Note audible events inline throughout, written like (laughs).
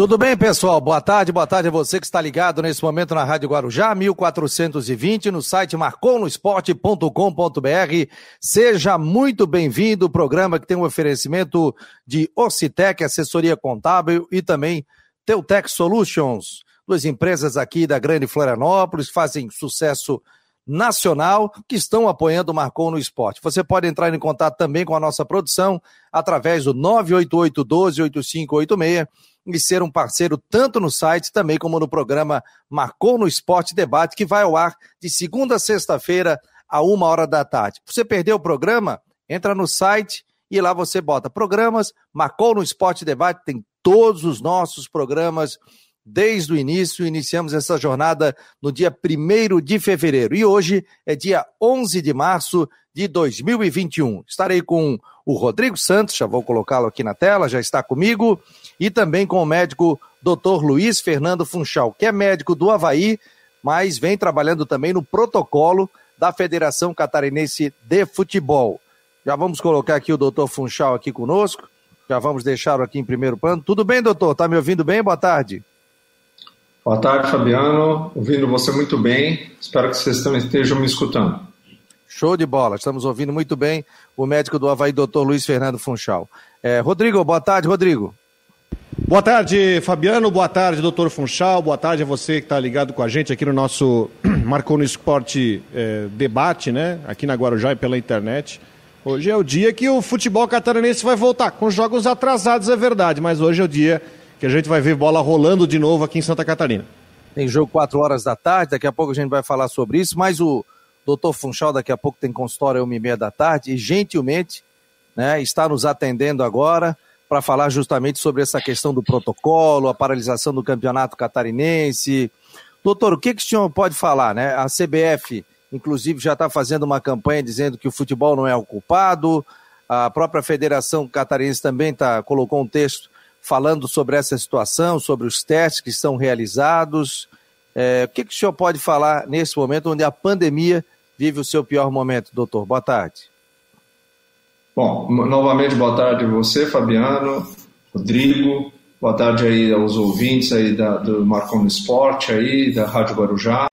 Tudo bem, pessoal? Boa tarde, boa tarde a você que está ligado nesse momento na Rádio Guarujá, 1420, no site marconosport.com.br. Seja muito bem-vindo, o programa que tem um oferecimento de Ocitec, assessoria contábil e também Teutec Solutions, duas empresas aqui da Grande Florianópolis, fazem sucesso nacional que estão apoiando o Marcon no Esporte. Você pode entrar em contato também com a nossa produção através do 988 12 8586 e ser um parceiro tanto no site também como no programa Marcou no Esporte Debate, que vai ao ar de segunda a sexta-feira, a uma hora da tarde. Você perdeu o programa? Entra no site e lá você bota programas, Marcou no Esporte Debate, tem todos os nossos programas desde o início. Iniciamos essa jornada no dia 1 de fevereiro e hoje é dia 11 de março de 2021. Estarei com o Rodrigo Santos, já vou colocá-lo aqui na tela, já está comigo, e também com o médico Dr. Luiz Fernando Funchal, que é médico do Havaí, mas vem trabalhando também no protocolo da Federação Catarinense de Futebol. Já vamos colocar aqui o doutor Funchal aqui conosco, já vamos deixá-lo aqui em primeiro plano. Tudo bem, doutor? Está me ouvindo bem? Boa tarde. Boa tarde, Fabiano. Ouvindo você muito bem. Espero que vocês também estejam me escutando. Show de bola. Estamos ouvindo muito bem o médico do Havaí, doutor Luiz Fernando Funchal. É, Rodrigo, boa tarde, Rodrigo. Boa tarde, Fabiano. Boa tarde, doutor Funchal. Boa tarde a você que está ligado com a gente aqui no nosso (clears throat) Marcou no Esporte é, debate, né? Aqui na Guarujá e pela internet. Hoje é o dia que o futebol catarinense vai voltar, com jogos atrasados, é verdade, mas hoje é o dia que a gente vai ver bola rolando de novo aqui em Santa Catarina. Tem jogo 4 horas da tarde, daqui a pouco a gente vai falar sobre isso, mas o doutor Funchal daqui a pouco tem consultório às 1 e meia da tarde e gentilmente né, está nos atendendo agora para falar justamente sobre essa questão do protocolo, a paralisação do campeonato catarinense. Doutor, o que, que o senhor pode falar? Né? A CBF, inclusive, já está fazendo uma campanha dizendo que o futebol não é o culpado, a própria Federação Catarinense também tá, colocou um texto falando sobre essa situação, sobre os testes que são realizados. É, o que, que o senhor pode falar nesse momento onde a pandemia vive o seu pior momento, doutor? Boa tarde. Bom, novamente boa tarde a você, Fabiano, Rodrigo, boa tarde aí aos ouvintes aí da, do Marcon Esporte aí, da Rádio Guarujá,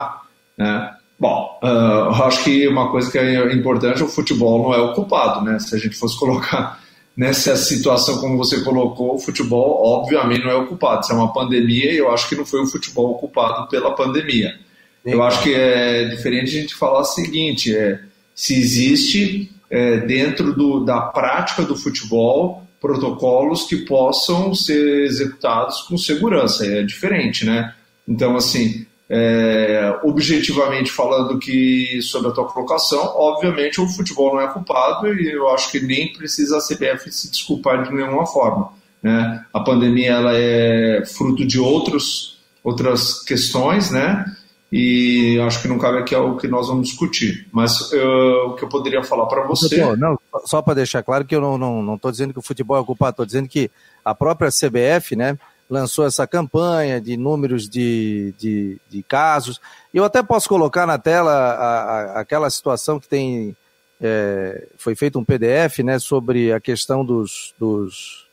né? Bom, uh, eu acho que uma coisa que é importante, o futebol não é o culpado, né? Se a gente fosse (laughs) colocar nessa situação como você colocou, o futebol obviamente não é o culpado. Isso é uma pandemia e eu acho que não foi o futebol culpado pela pandemia. Eu acho que é diferente a gente falar o seguinte, é, se existe é, dentro do, da prática do futebol protocolos que possam ser executados com segurança, é diferente, né? Então, assim, é, objetivamente falando que sobre a tua colocação, obviamente o futebol não é culpado e eu acho que nem precisa a CBF se desculpar de nenhuma forma. Né? A pandemia ela é fruto de outros, outras questões, né? E acho que não cabe aqui o que nós vamos discutir. Mas eu, o que eu poderia falar para você. Não, só para deixar claro que eu não estou não, não dizendo que o futebol é culpado, estou dizendo que a própria CBF, né? lançou essa campanha de números de, de, de casos. Eu até posso colocar na tela a, a, aquela situação que tem. É, foi feito um PDF né, sobre a questão dos, dos,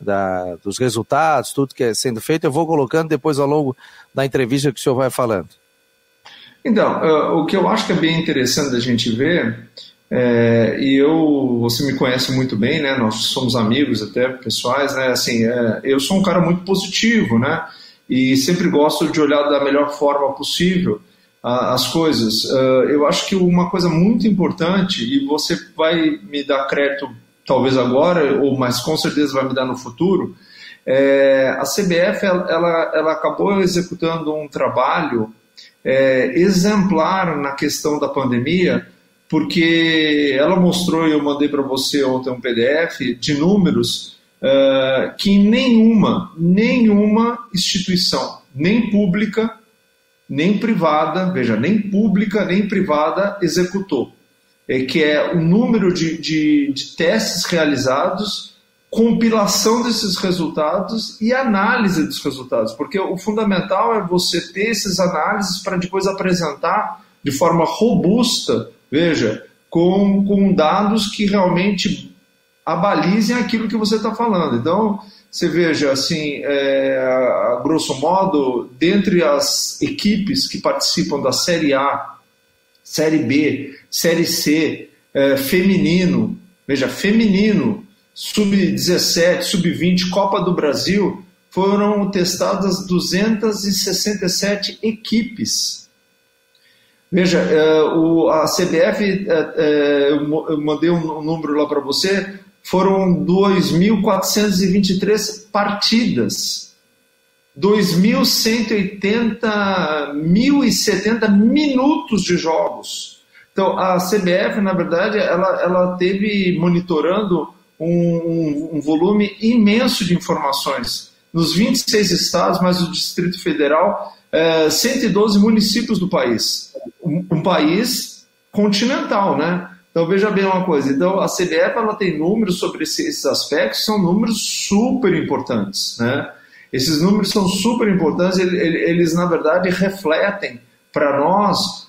da, dos resultados, tudo que é sendo feito. Eu vou colocando depois ao longo da entrevista que o senhor vai falando. Então, uh, o que eu acho que é bem interessante da gente ver é, e eu, você me conhece muito bem, né? Nós somos amigos até pessoais, né? Assim, é, eu sou um cara muito positivo, né? E sempre gosto de olhar da melhor forma possível a, as coisas. Uh, eu acho que uma coisa muito importante e você vai me dar crédito talvez agora, ou mas com certeza vai me dar no futuro. É, a CBF ela, ela, acabou executando um trabalho é, exemplar na questão da pandemia porque ela mostrou, e eu mandei para você ontem um PDF, de números uh, que nenhuma, nenhuma instituição, nem pública, nem privada, veja, nem pública, nem privada, executou. É, que é o número de, de, de testes realizados, compilação desses resultados e análise dos resultados, porque o fundamental é você ter esses análises para depois apresentar de forma robusta Veja, com, com dados que realmente abalizem aquilo que você está falando. Então, você veja, assim, é, grosso modo, dentre as equipes que participam da Série A, Série B, Série C, é, feminino, veja, feminino, sub-17, sub-20, Copa do Brasil, foram testadas 267 equipes. Veja, é, a CBF, é, é, eu mandei um número lá para você, foram 2.423 partidas, 2.180, 1.070 minutos de jogos. Então, a CBF, na verdade, ela, ela teve monitorando um, um, um volume imenso de informações. Nos 26 estados, mais o Distrito Federal, é, 112 municípios do país. Um, um país continental, né? Então veja bem uma coisa, então a CBF ela tem números sobre esses aspectos, são números super importantes, né? Esses números são super importantes, eles, na verdade refletem para nós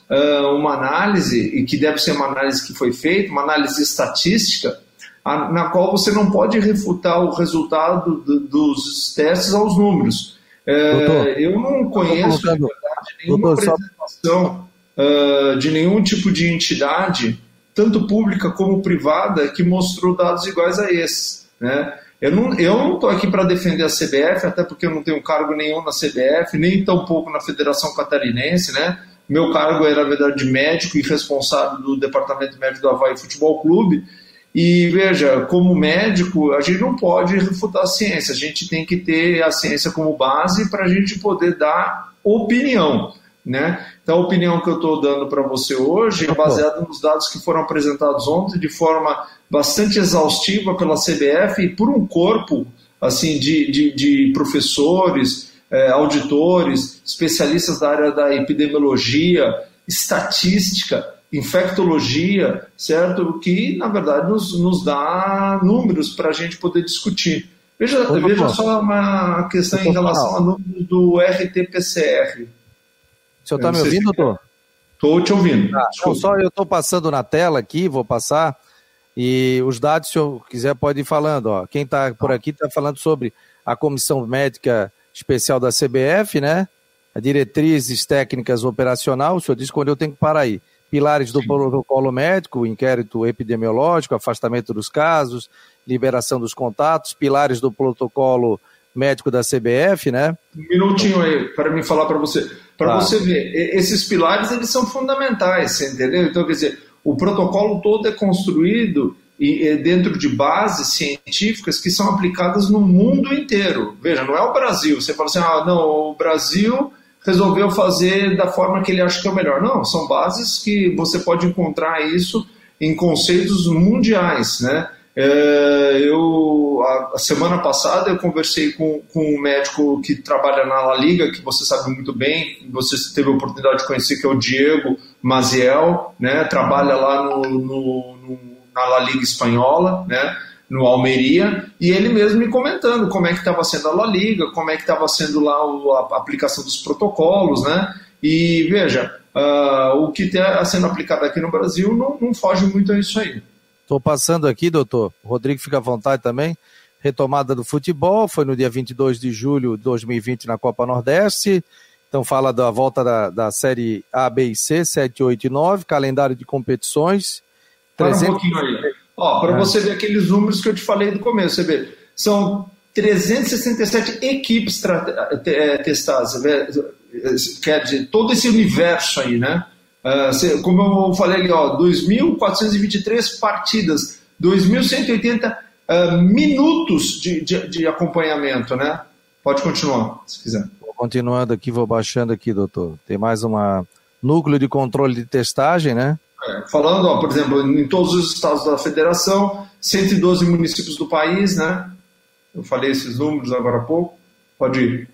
uma análise e que deve ser uma análise que foi feita, uma análise estatística, na qual você não pode refutar o resultado do, dos testes aos números. Uh, eu não conheço na verdade nenhuma Doutor, apresentação de nenhum tipo de entidade tanto pública como privada, que mostrou dados iguais a esses. Né? Eu não estou eu não aqui para defender a CBF, até porque eu não tenho cargo nenhum na CBF, nem tampouco na Federação Catarinense. Né? Meu cargo era, na verdade, de médico e responsável do Departamento Médico do Havaí Futebol Clube. E veja, como médico, a gente não pode refutar a ciência, a gente tem que ter a ciência como base para a gente poder dar opinião. Né? Então, a opinião que eu estou dando para você hoje é baseada nos dados que foram apresentados ontem de forma bastante exaustiva pela CBF e por um corpo assim de, de, de professores, eh, auditores, especialistas da área da epidemiologia, estatística, infectologia, certo? Que, na verdade, nos, nos dá números para a gente poder discutir. Veja, veja só uma questão em relação ao número do RT-PCR. O senhor está me ouvindo, doutor? Estou te ouvindo. Ah, não, só eu estou passando na tela aqui, vou passar. E os dados, se eu quiser, pode ir falando. Ó. Quem está por aqui está falando sobre a Comissão Médica Especial da CBF, né? A diretrizes técnicas operacional. O senhor disse quando eu tenho que parar aí. Pilares do Sim. protocolo médico, inquérito epidemiológico, afastamento dos casos, liberação dos contatos, pilares do protocolo médico da CBF, né? Um minutinho aí para me falar para você, para ah. você ver, esses pilares eles são fundamentais, você entendeu? Então quer dizer, o protocolo todo é construído e, dentro de bases científicas que são aplicadas no mundo inteiro. Veja, não é o Brasil. Você fala assim, ah, não, o Brasil resolveu fazer da forma que ele acha que é o melhor. Não, são bases que você pode encontrar isso em conceitos mundiais, né? É, eu, a, semana passada eu conversei com, com um médico que trabalha na La Liga, que você sabe muito bem, você teve a oportunidade de conhecer, que é o Diego Maziel, né, trabalha lá no, no, no, na La Liga Espanhola, né, no Almeria, e ele mesmo me comentando como é que estava sendo a La Liga, como é que estava sendo lá a, a aplicação dos protocolos, né, e veja, uh, o que está sendo aplicado aqui no Brasil não, não foge muito a isso aí. Estou passando aqui, doutor. O Rodrigo fica à vontade também. Retomada do futebol, foi no dia 22 de julho de 2020 na Copa Nordeste. Então fala da volta da, da série A, B e C, 7, 8 e 9, calendário de competições. Para 300... um pouquinho aí. Ó, para é. você ver aqueles números que eu te falei do começo, você vê, são 367 equipes é, testadas, quer dizer, todo esse universo aí, né? Uh, como eu falei ali, 2.423 partidas, 2.180 uh, ah, minutos de, de, de, acompanhamento, né? Pode continuar, se quiser. Vou continuando aqui, vou baixando aqui, doutor. Tem mais uma núcleo de controle de testagem, né? É, falando, ó, por exemplo, em todos os estados da federação, 112 municípios do país, né? Eu falei esses números agora há pouco. Pode ir.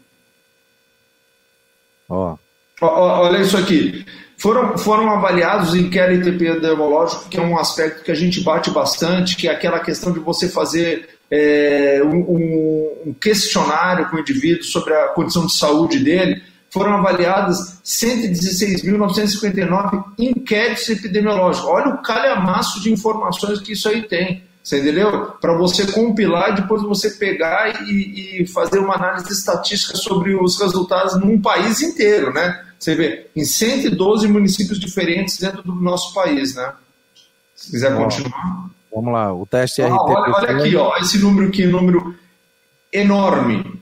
Ó. ó olha isso aqui. Foram, foram avaliados o inquérito epidemiológico, que é um aspecto que a gente bate bastante, que é aquela questão de você fazer é, um, um, questionário com o indivíduo sobre a condição de saúde dele. Foram avaliadas 116.959 inquéritos epidemiológicos. Olha o calhamaço de informações que isso aí tem. Você entendeu? Para você compilar e depois você pegar e, e, fazer uma análise estatística sobre os resultados num país inteiro, né? Você vê, em 112 municípios diferentes dentro do nosso país, né? Se quiser continuar. Vamos lá, o teste ah, Olha, olha aqui, ó, esse número aqui, número enorme.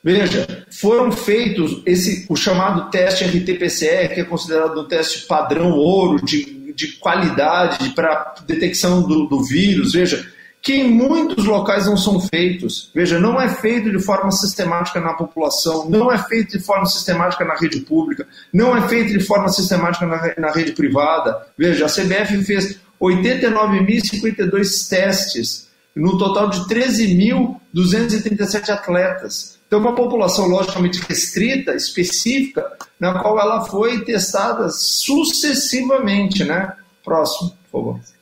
Veja, foram feitos esse, o chamado teste RT-PCR, que é considerado um teste padrão ouro de, de qualidade para detecção do, do vírus. Veja, que em muitos locais não são feitos. Veja, não é feito de forma sistemática na população, não é feito de forma sistemática na rede pública, não é feito de forma sistemática na, na rede privada. Veja, a CBF fez 89.052 testes, no total de 13.237 atletas. Então, uma população logicamente restrita, específica, na qual ela foi testada sucessivamente, né? Próximo, por favor.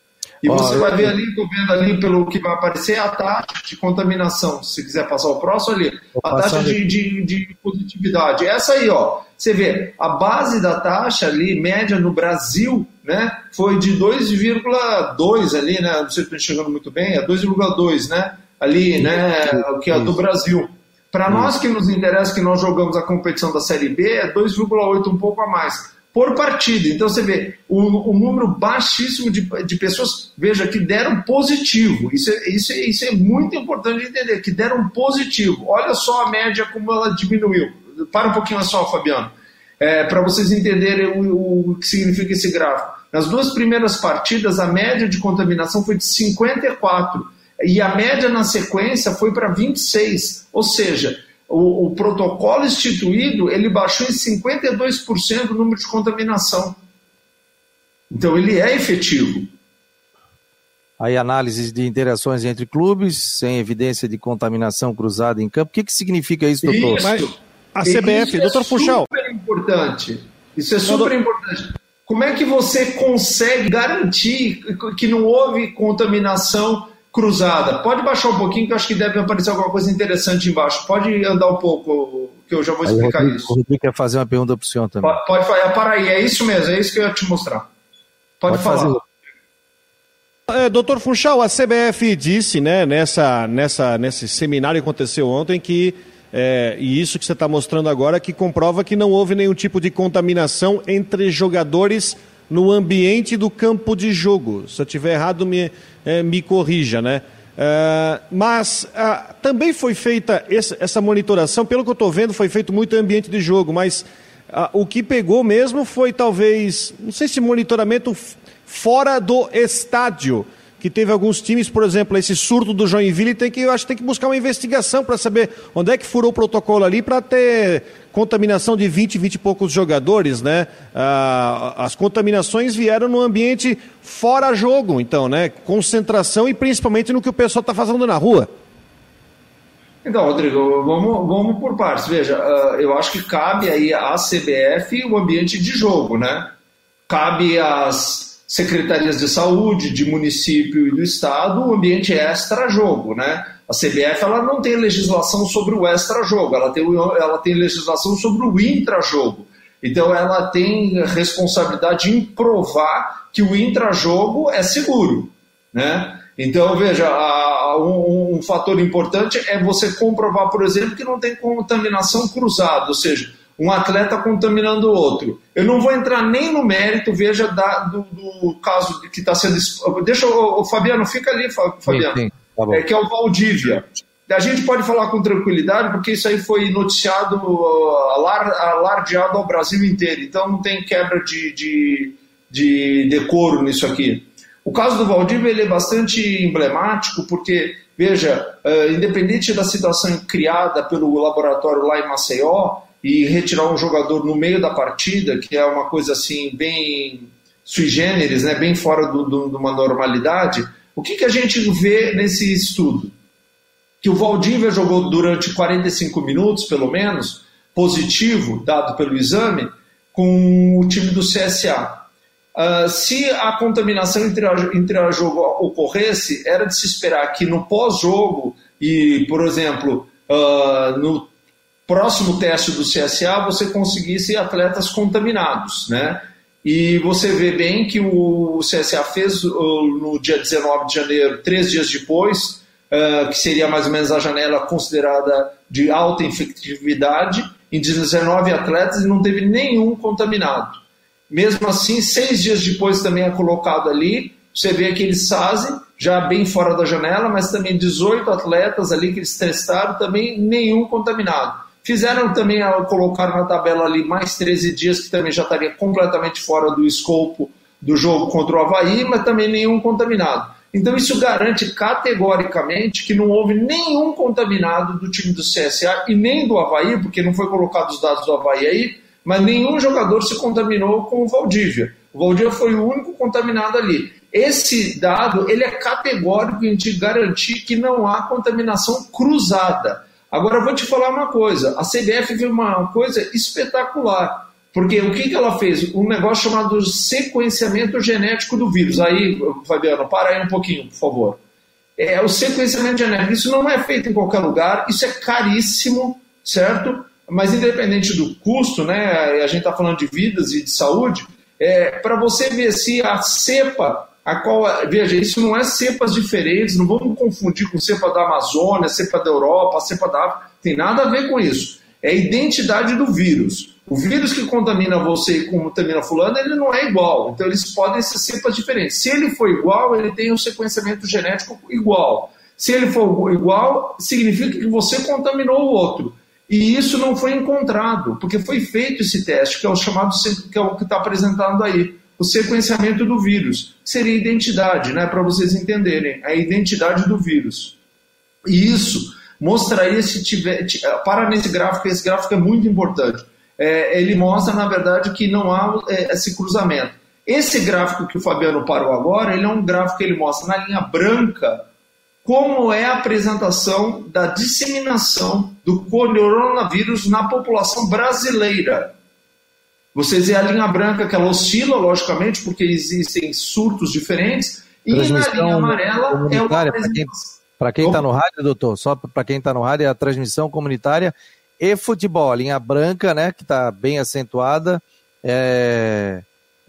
E você vai ver ali, estou vendo ali pelo que vai aparecer, a taxa de contaminação. Se quiser passar o próximo ali, a taxa de, de, de, positividade. Essa aí, ó. Você vê, a base da taxa ali, média no Brasil, né, foi de 2,2 ali, né? Não sei se estou enxergando muito bem, é 2,2, né? Ali, né? O que é do Brasil. Para nós que nos interessa, que nós jogamos a competição da Série B, é 2,8, um pouco a mais, por partida. Então você vê o, número baixíssimo de, de, pessoas, veja, que deram positivo. Isso é, isso, é, isso é muito importante de entender, que deram positivo. Olha só a média como ela diminuiu. Para um pouquinho só, Fabiano, é, para vocês entenderem o, o que significa esse gráfico. Nas duas primeiras partidas, a média de contaminação foi de 54 e a média na sequência foi para 26, ou seja, o, o, protocolo instituído ele baixou em 52% o número de contaminação. Então ele é efetivo. Aí análises de interações entre clubes, sem evidência de contaminação cruzada em campo. O que, que significa isso, doutor? Isso, Mas a CBF, doutor Funchal. Isso é super importante. Isso é super importante. Como é que você consegue garantir que não houve contaminação cruzada. Pode baixar um pouquinho, que eu acho que deve aparecer alguma coisa interessante embaixo. Pode andar um pouco, que eu já vou explicar Rodrigo, isso. O Rodrigo quer fazer uma pergunta para o senhor também. Pode, pode fazer, para aí, é isso mesmo, é isso que eu ia te mostrar. Pode, pode falar. Fazer. É, doutor Funchal, a CBF disse, né, nessa, nessa, nesse seminário que aconteceu ontem, que, é, e isso que você está mostrando agora, que comprova que não houve nenhum tipo de contaminação entre jogadores no ambiente do campo de jogo. Se eu estiver errado, me, é, me corrija, né? É, mas ah, também foi feita essa, essa, monitoração, pelo que eu estou vendo, foi feito muito ambiente de jogo, mas ah, o que pegou mesmo foi talvez, não sei se monitoramento fora do estádio que teve alguns times, por exemplo, esse surto do Joinville, tem que, eu acho que tem que buscar uma investigação para saber onde é que furou o protocolo ali para ter contaminação de 20, 20 e poucos jogadores, né? Ah, as contaminações vieram no ambiente fora jogo, então, né? Concentração e principalmente no que o pessoal está fazendo na rua. Então, Rodrigo, vamos, vamos por partes. Veja, uh, eu acho que cabe aí à CBF o ambiente de jogo, né? Cabe às secretarias de saúde, de município e do estado, o ambiente é extra-jogo, né? A CBF ela não tem legislação sobre o extra-jogo, ela tem, ela tem legislação sobre o intra-jogo. Então ela tem responsabilidade em provar que o intra-jogo é seguro, né? Então, veja, um fator importante é você comprovar, por exemplo, que não tem contaminação cruzada, ou seja, um atleta contaminando o outro. Eu não vou entrar nem no mérito, veja, da, do, do, caso que está sendo. Deixa o, o, Fabiano, fica ali, Fabiano. Sim, sim, tá é, que é o Valdívia. A gente pode falar com tranquilidade, porque isso aí foi noticiado, alar, alardeado ao Brasil inteiro. Então não tem quebra de, de, de decoro nisso aqui. O caso do Valdívia ele é bastante emblemático, porque, veja, uh, independente da situação criada pelo laboratório lá em Maceió, e retirar um jogador no meio da partida, que é uma coisa assim bem sui generis, né, bem fora do, do, de uma normalidade, o que, que a gente vê nesse estudo? Que o Valdívia jogou durante 45 minutos, pelo menos, positivo, dado pelo exame, com o time do CSA. Uh, se a contaminação intra-jogo ocorresse, era de se esperar que no pós-jogo e, por exemplo, uh, no próximo teste do CSA você conseguisse atletas contaminados, né? E você vê bem que o CSA fez no dia 19 de janeiro, três dias depois, que seria mais ou menos a janela considerada de alta infectividade, em 19 atletas e não teve nenhum contaminado. Mesmo assim, seis dias depois também é colocado ali, você vê aquele SASE, já bem fora da janela, mas também 18 atletas ali que eles testaram, também nenhum contaminado. Fizeram também, colocaram na tabela ali mais 13 dias, que também já estaria completamente fora do escopo do jogo contra o Havaí, mas também nenhum contaminado. Então isso garante categoricamente que não houve nenhum contaminado do time do CSA e nem do Havaí, porque não foi colocado os dados do Havaí aí, mas nenhum jogador se contaminou com o Valdívia. O Valdívia foi o único contaminado ali. Esse dado ele é categórico em te garantir que não há contaminação cruzada. Agora eu vou te falar uma coisa: a CBF fez uma coisa espetacular. Porque o que, que ela fez? Um negócio chamado sequenciamento genético do vírus. Aí, Fabiano, para aí um pouquinho, por favor. É o sequenciamento genético. Isso não é feito em qualquer lugar, isso é caríssimo, certo? Mas independente do custo, né? A gente está falando de vidas e de saúde. É, para você ver se a cepa a qual, veja, isso não é cepas diferentes, não vamos confundir com cepa da Amazônia, cepa da Europa, cepa da África, tem nada a ver com isso. É a identidade do vírus. O vírus que contamina você e contamina fulano, ele não é igual. Então eles podem ser cepas diferentes. Se ele for igual, ele tem um sequenciamento genético igual. Se ele for igual, significa que você contaminou o outro. E isso não foi encontrado, porque foi feito esse teste, que é o chamado, que é o que está apresentado aí o sequenciamento do vírus. Seria identidade, né, para vocês entenderem, a identidade do vírus. E isso mostraria se tiver. Para nesse gráfico, esse gráfico é muito importante. É, ele mostra, na verdade, que não há é, esse cruzamento. Esse gráfico que o Fabiano parou agora, ele é um gráfico que ele mostra na linha branca como é a apresentação da disseminação do coronavírus na população brasileira. Vocês vê a linha branca que ela oscila, logicamente, porque existem surtos diferentes, e na linha amarela é uma Para quem está no rádio, doutor, só para quem está no rádio, é a transmissão comunitária e futebol. A linha branca, né, que está bem acentuada, é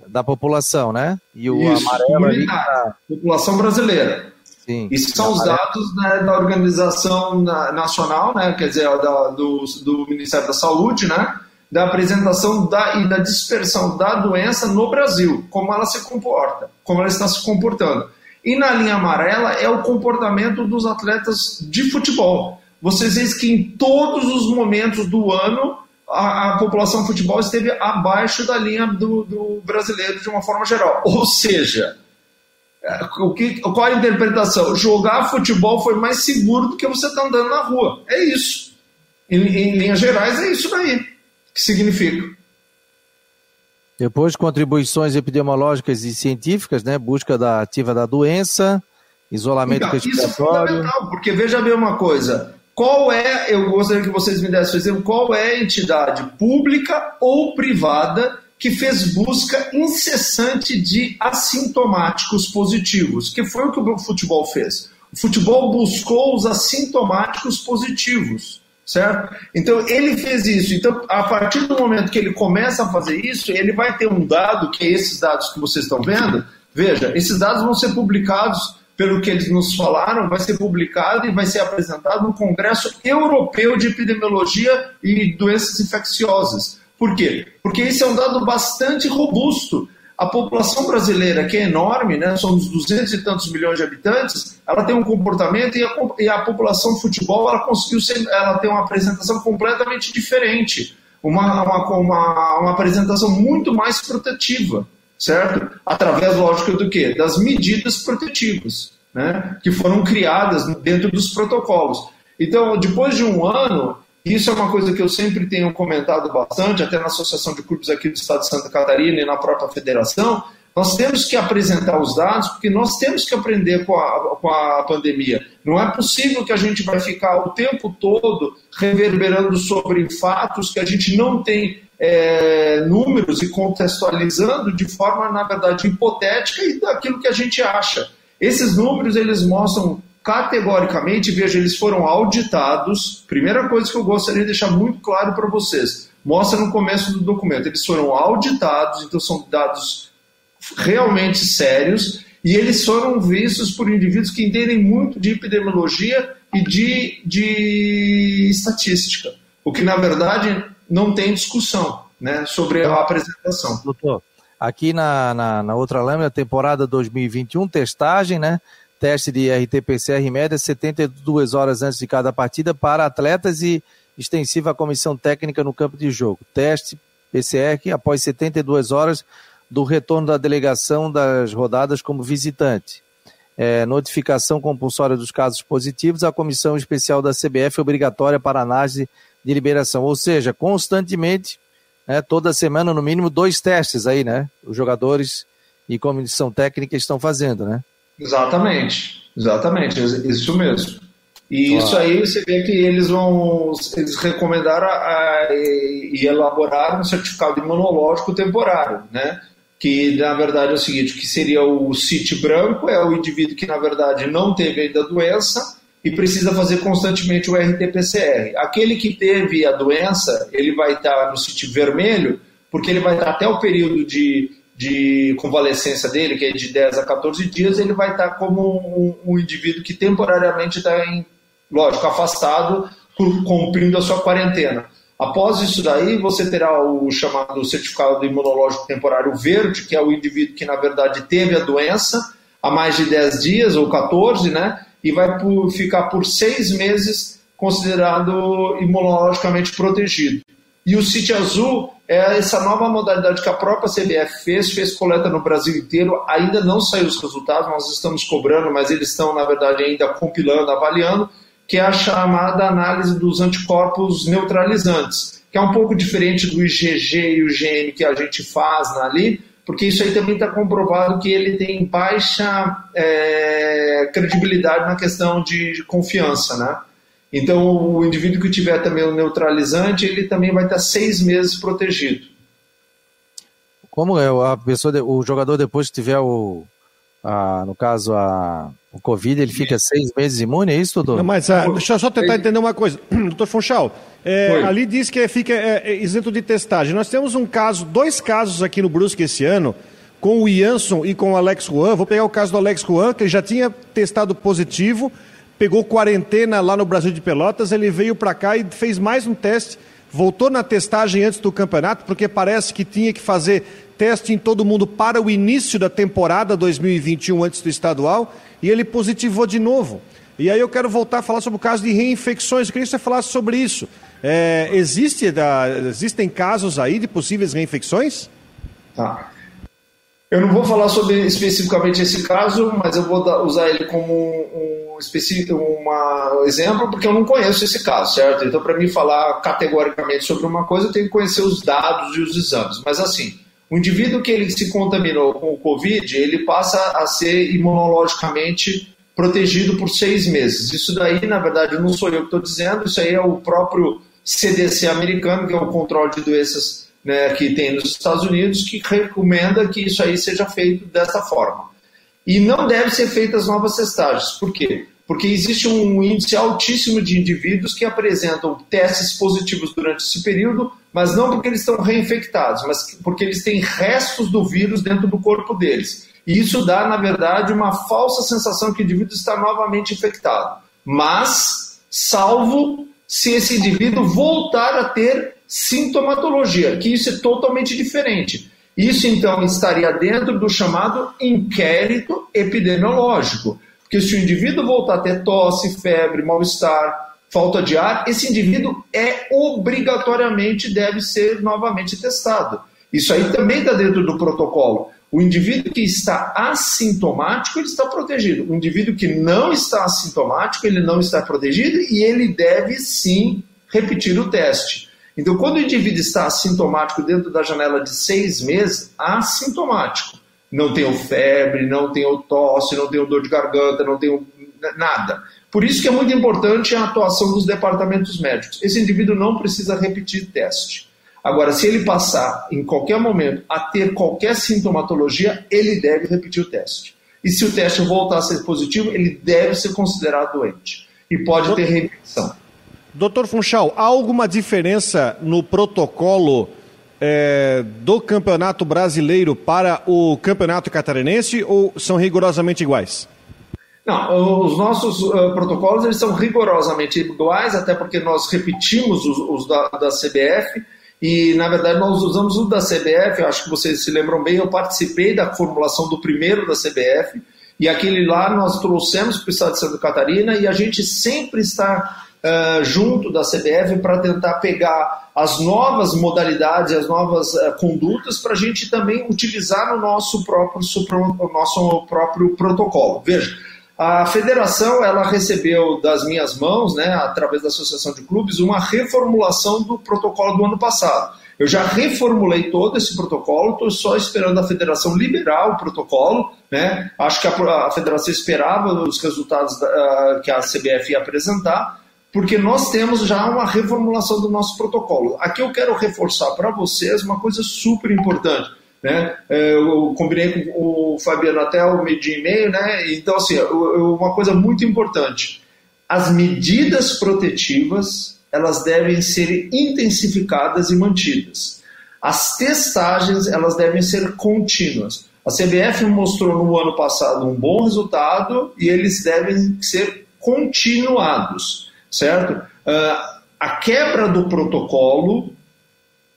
da população, né? E o Isso, amarelo ali tá... população brasileira. Sim. Isso são os dados né, da organização nacional, né? Quer dizer, da, do, do Ministério da Saúde, né? Da apresentação da, e da dispersão da doença no Brasil, como ela se comporta, como ela está se comportando. E na linha amarela é o comportamento dos atletas de futebol. Vocês veem que em todos os momentos do ano a, a população futebol esteve abaixo da linha do, do, brasileiro de uma forma geral. Ou seja, é, o que, qual a interpretação? Jogar futebol foi mais seguro do que você estar tá andando na rua. É isso. Em, em linhas gerais, é isso daí que significa. Depois, contribuições epidemiológicas e científicas, né? Busca da ativa da doença, isolamento então, respiratório. Isso é fundamental, porque veja bem uma coisa. Qual é, eu gostaria que vocês me dessem exemplo, qual é a entidade pública ou privada que fez busca incessante de assintomáticos positivos? Que foi o que o futebol fez. O futebol buscou os assintomáticos positivos certo? Então ele fez isso. Então, a partir do momento que ele começa a fazer isso, ele vai ter um dado, que é esses dados que vocês estão vendo. Veja, esses dados vão ser publicados, pelo que eles nos falaram, vai ser publicado e vai ser apresentado no Congresso Europeu de Epidemiologia e Doenças Infecciosas. Por quê? Porque esse é um dado bastante robusto. A população brasileira, que é enorme, né, somos 200 e tantos milhões de habitantes, ela tem um comportamento e a, e a população de futebol ela conseguiu ser, ela tem uma apresentação completamente diferente, uma, uma, uma, uma apresentação muito mais protetiva, certo? Através, lógico, do quê? Das medidas protetivas, né, que foram criadas dentro dos protocolos. Então, depois de um ano, isso é uma coisa que eu sempre tenho comentado bastante, até na Associação de Clubes aqui do Estado de Santa Catarina e na própria federação. Nós temos que apresentar os dados, porque nós temos que aprender com a, com a pandemia. Não é possível que a gente vai ficar o tempo todo reverberando sobre fatos que a gente não tem é, números e contextualizando de forma, na verdade, hipotética e daquilo que a gente acha. Esses números, eles mostram categoricamente, veja, eles foram auditados. Primeira coisa que eu gostaria de deixar muito claro para vocês: mostra no começo do documento. Eles foram auditados, então são dados realmente sérios, e eles foram vistos por indivíduos que entendem muito de epidemiologia e de, de estatística, o que na verdade não tem discussão né, sobre a apresentação. Doutor, aqui na, na, na outra lâmina, temporada 2021, testagem, né? Teste de RT-PCR em média 72 horas antes de cada partida para atletas e extensiva comissão técnica no campo de jogo. Teste PCR após 72 horas do retorno da delegação das rodadas como visitante. É, notificação compulsória dos casos positivos, a comissão especial da CBF obrigatória para análise de liberação. Ou seja, constantemente né, toda semana, no mínimo, dois testes aí, né? Os jogadores e comissão técnica estão fazendo, né? Exatamente, exatamente, isso mesmo. E claro. isso aí você vê que eles vão, eles recomendaram a, a, e elaboraram um certificado imunológico temporário, né? Que na verdade é o seguinte, que seria o CIT branco, é o indivíduo que na verdade não teve ainda a doença, e precisa fazer constantemente o RT-PCR. Aquele que teve a doença, ele vai estar no sítio vermelho, porque ele vai estar até o período de, de convalescência dele, que é de 10 a 14 dias, ele vai estar como um, um indivíduo que temporariamente está, lógico, afastado, cumprindo a sua quarentena. Após isso daí, você terá o chamado certificado imunológico temporário verde, que é o indivíduo que, na verdade, teve a doença há mais de 10 dias ou 14, né? e vai por, ficar por seis meses considerado imunologicamente protegido. E o City Azul é essa nova modalidade que a própria CBF fez, fez coleta no Brasil inteiro, ainda não saiu os resultados, nós estamos cobrando, mas eles estão, na verdade, ainda compilando, avaliando, que é a chamada análise dos anticorpos neutralizantes, que é um pouco diferente do IgG e o IgM que a gente faz ali, porque isso aí também está comprovado que ele tem baixa é, credibilidade na questão de confiança, né? Então, o indivíduo que tiver também o neutralizante, ele também vai estar seis meses protegido. Como é a pessoa, o jogador depois que tiver o, a, no caso a, o Covid, ele fica seis meses imune, é isso, doutor? Não, mas ah, deixa eu só tentar entender uma coisa, (clears throat) doutor Funchal. É, ali diz que fica é, é, isento de testagem. Nós temos um caso, dois casos aqui no Brusque esse ano, com o Jansson e com o Alex Juan. Vou pegar o caso do Alex Juan, que ele já tinha testado positivo, pegou quarentena lá no Brasil de Pelotas, ele veio para cá e fez mais um teste, voltou na testagem antes do campeonato, porque parece que tinha que fazer teste em todo mundo para o início da temporada 2021 antes do estadual, e ele positivou de novo. E aí eu quero voltar a falar sobre o caso de reinfecções. Eu queria que você falasse sobre isso. É, existe, da, existem casos aí de possíveis reinfecções? Tá. Eu não vou falar sobre especificamente esse caso, mas eu vou usar ele como um, um, específico, um exemplo, porque eu não conheço esse caso, certo? Então, para mim falar categoricamente sobre uma coisa, eu tenho que conhecer os dados e os exames. Mas, assim, o indivíduo que ele se contaminou com o Covid, ele passa a ser imunologicamente protegido por seis meses. Isso daí, na verdade, não sou eu que estou dizendo, isso aí é o próprio CDC americano, que é o controle de doenças né, que tem nos Estados Unidos, que recomenda que isso aí seja feito dessa forma. E não deve ser feitas novas testagens. Por quê? Porque existe um índice altíssimo de indivíduos que apresentam testes positivos durante esse período, mas não porque eles estão reinfectados, mas porque eles têm restos do vírus dentro do corpo deles. E isso dá, na verdade, uma falsa sensação que o indivíduo está novamente infectado. Mas, salvo se esse indivíduo voltar a ter sintomatologia, que isso é totalmente diferente. Isso então estaria dentro do chamado inquérito epidemiológico, porque se o indivíduo voltar a ter tosse, febre, mal-estar, falta de ar, esse indivíduo é obrigatoriamente deve ser novamente testado. Isso aí também está dentro do protocolo. O indivíduo que está assintomático, ele está protegido. O indivíduo que não está assintomático, ele não está protegido e ele deve sim repetir o teste. Então, quando o indivíduo está assintomático dentro da janela de seis meses, assintomático, não tem febre, não tem tosse, não tem dor de garganta, não tem nada. Por isso que é muito importante a atuação dos departamentos médicos. Esse indivíduo não precisa repetir teste. Agora, se ele passar em qualquer momento a ter qualquer sintomatologia, ele deve repetir o teste. E se o teste voltar a ser positivo, ele deve ser considerado doente. E pode ter reinfecção. Doutor Funchal, há alguma diferença no protocolo é, do Campeonato Brasileiro para o Campeonato Catarinense ou são rigorosamente iguais? Não, os nossos uh, protocolos eles são rigorosamente iguais, até porque nós repetimos os, os da, da, CBF e, na verdade, nós usamos o da CBF. Acho que vocês se lembram bem, eu participei da formulação do primeiro da CBF e aquele lá nós trouxemos para o estado de Santa Catarina e a gente sempre está uh, junto da CBF para tentar pegar as novas modalidades, as novas uh, condutas para a gente também utilizar no nosso próprio, no nosso próprio protocolo. Veja, a federação ela recebeu das minhas mãos, né, através da Associação de Clubes, uma reformulação do protocolo do ano passado. Eu já reformulei todo esse protocolo, estou só esperando a federação liberar o protocolo. Né? Acho que a, a federação esperava os resultados da, uh, que a CBF ia apresentar, porque nós temos já uma reformulação do nosso protocolo. Aqui eu quero reforçar para vocês uma coisa super importante. Né? É, eu combinei com o Fabiano até o meio dia e meio, né? Então, assim, uma coisa muito importante: as medidas protetivas elas devem ser intensificadas e mantidas. As testagens elas devem ser contínuas. A CBF mostrou no ano passado um bom resultado e eles devem ser continuados, certo? Uh, a quebra do protocolo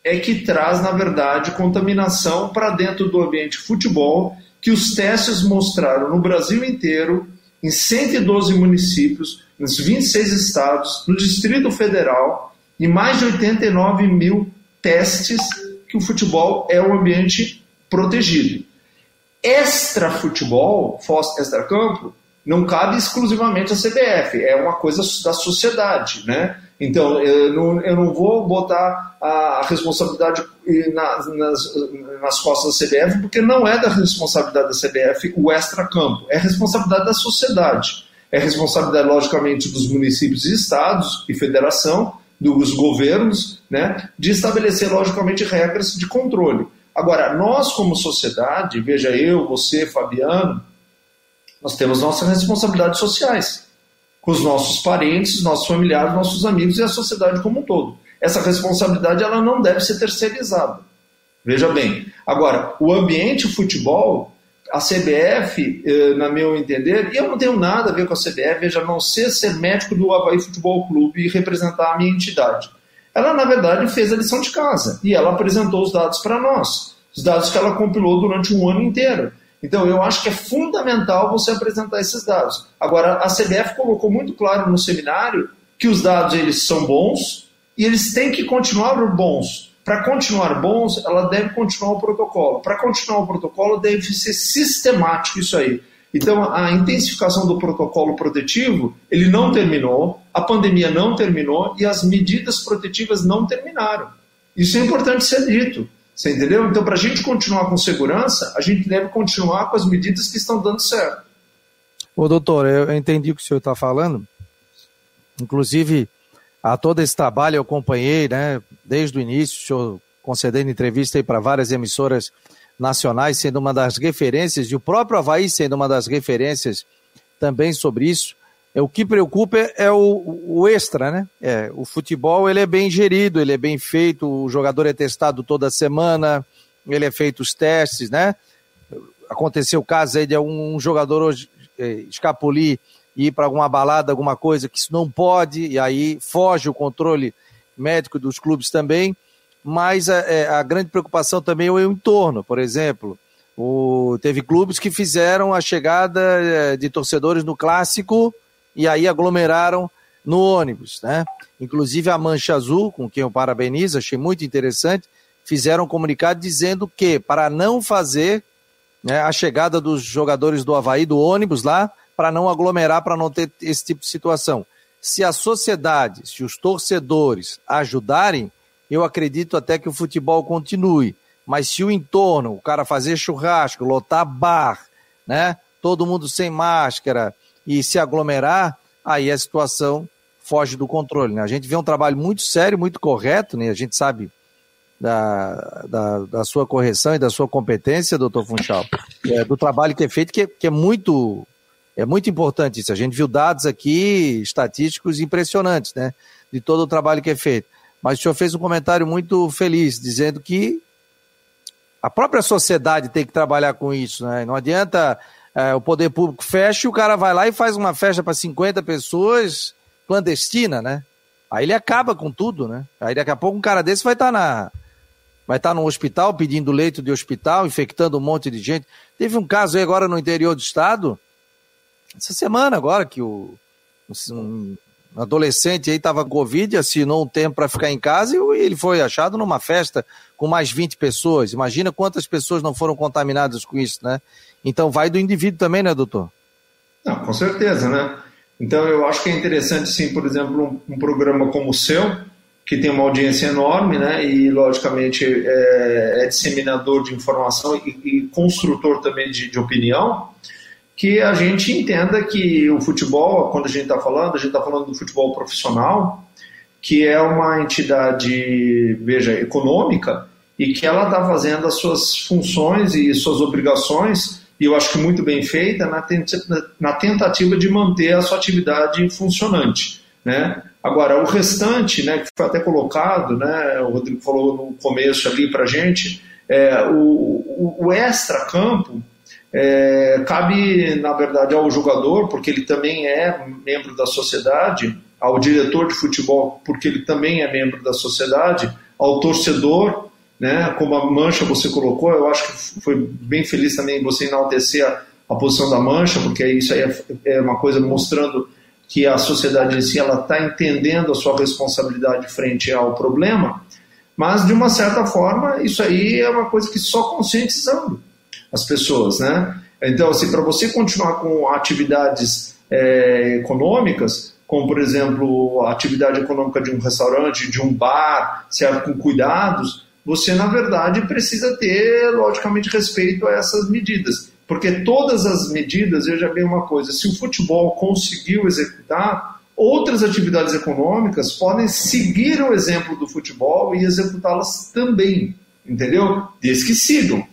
é que traz, na verdade, contaminação para dentro do ambiente futebol, que os testes mostraram no Brasil inteiro, em 112 municípios, nos 26 estados, no Distrito Federal, e mais de 89 mil testes que o futebol é um ambiente protegido. Extra futebol, extra campo, não cabe exclusivamente à CBF, é uma coisa da sociedade, né? Então, eu não, eu não vou botar a responsabilidade nas, nas costas da CBF, porque não é da responsabilidade da CBF o extra-campo, é responsabilidade da sociedade. É responsabilidade, logicamente, dos municípios e estados e federação, dos governos, né, de estabelecer, logicamente, regras de controle. Agora, nós, como sociedade, veja eu, você, Fabiano, nós temos nossas responsabilidades sociais com os nossos parentes, nossos familiares, nossos amigos e a sociedade como um todo. Essa responsabilidade ela não deve ser terceirizada. Veja bem. Agora, o ambiente futebol, a CBF, eh, na meu entender, e eu não tenho nada a ver com a CBF, veja, não ser ser médico do Havaí Futebol Clube e representar a minha entidade. Ela, na verdade, fez a lição de casa e ela apresentou os dados para nós, os dados que ela compilou durante um ano inteiro. Então, eu acho que é fundamental você apresentar esses dados. Agora, a CBF colocou muito claro no seminário que os dados eles são bons e eles têm que continuar bons. Para continuar bons, ela deve continuar o protocolo. Para continuar o protocolo, deve ser sistemático isso aí. Então, a intensificação do protocolo protetivo, ele não terminou, a pandemia não terminou e as medidas protetivas não terminaram. Isso é importante ser dito. Você entendeu? Então, para a gente continuar com segurança, a gente deve continuar com as medidas que estão dando certo. Ô, doutor, eu entendi o que o senhor está falando. Inclusive, a todo esse trabalho eu acompanhei, né, desde o início, o senhor concedendo entrevista para várias emissoras nacionais, sendo uma das referências, e o próprio Havaí sendo uma das referências também sobre isso. É, o que preocupa é o, o extra, né? É, o futebol ele é bem gerido, ele é bem feito, o jogador é testado toda semana, ele é feito os testes, né? Aconteceu o caso aí de um jogador hoje é, escapulir e ir para alguma balada, alguma coisa que isso não pode, e aí foge o controle médico dos clubes também. Mas a, é, a grande preocupação também é o entorno, por exemplo. O, teve clubes que fizeram a chegada é, de torcedores no clássico e aí aglomeraram no ônibus, né? Inclusive a Mancha Azul, com quem eu parabenizo, achei muito interessante, fizeram um comunicado dizendo que para não fazer né, a chegada dos jogadores do Havaí, do ônibus lá, para não aglomerar, para não ter esse tipo de situação. Se a sociedade, se os torcedores ajudarem, eu acredito até que o futebol continue. Mas se o entorno, o cara fazer churrasco, lotar bar, né? Todo mundo sem máscara, e se aglomerar, aí a situação foge do controle. Né? A gente vê um trabalho muito sério, muito correto, né? a gente sabe da, da, da sua correção e da sua competência, doutor Funchal, é, do trabalho que é feito, que é, que é muito é muito importante isso. A gente viu dados aqui estatísticos impressionantes, né? de todo o trabalho que é feito. Mas o senhor fez um comentário muito feliz, dizendo que a própria sociedade tem que trabalhar com isso, né? Não adianta é, o poder público fecha e o cara vai lá e faz uma festa para 50 pessoas clandestina, né? Aí ele acaba com tudo, né? Aí daqui a pouco um cara desse vai estar tá na vai estar tá hospital pedindo leito de hospital, infectando um monte de gente. Teve um caso aí agora no interior do estado, essa semana agora que o um adolescente aí estava com Covid, assinou um tempo para ficar em casa e ele foi achado numa festa com mais 20 pessoas. Imagina quantas pessoas não foram contaminadas com isso, né? Então vai do indivíduo também, né, doutor? Não, com certeza, né? Então eu acho que é interessante, sim, por exemplo, um, um programa como o seu, que tem uma audiência enorme, né? E logicamente é, é disseminador de informação e, e construtor também de, de, opinião, que a gente entenda que o futebol, quando a gente está falando, a gente está falando do futebol profissional, que é uma entidade, veja, econômica e que ela está fazendo as suas funções e suas obrigações e eu acho que muito bem feita na tentativa de manter a sua atividade funcionante. Né? Agora, o restante, né, que foi até colocado, né, o Rodrigo falou no começo ali para a gente, é, o, o, o extra-campo é, cabe, na verdade, ao jogador, porque ele também é membro da sociedade, ao diretor de futebol, porque ele também é membro da sociedade, ao torcedor, né? Como a mancha você colocou, eu acho que foi bem feliz também você enaltecer a, a posição da mancha, porque isso aí é, é uma coisa mostrando que a sociedade em si ela está entendendo a sua responsabilidade frente ao problema, mas de uma certa forma isso aí é uma coisa que só conscientizando as pessoas, né? Então, assim, para você continuar com atividades é, econômicas, como por exemplo a atividade econômica de um restaurante, de um bar, certo, com cuidados, você na verdade precisa ter, logicamente, respeito a essas medidas. Porque todas as medidas, veja bem uma coisa, se o futebol conseguiu executar, outras atividades econômicas podem seguir o exemplo do futebol e executá-las também, entendeu? Desde que sigam.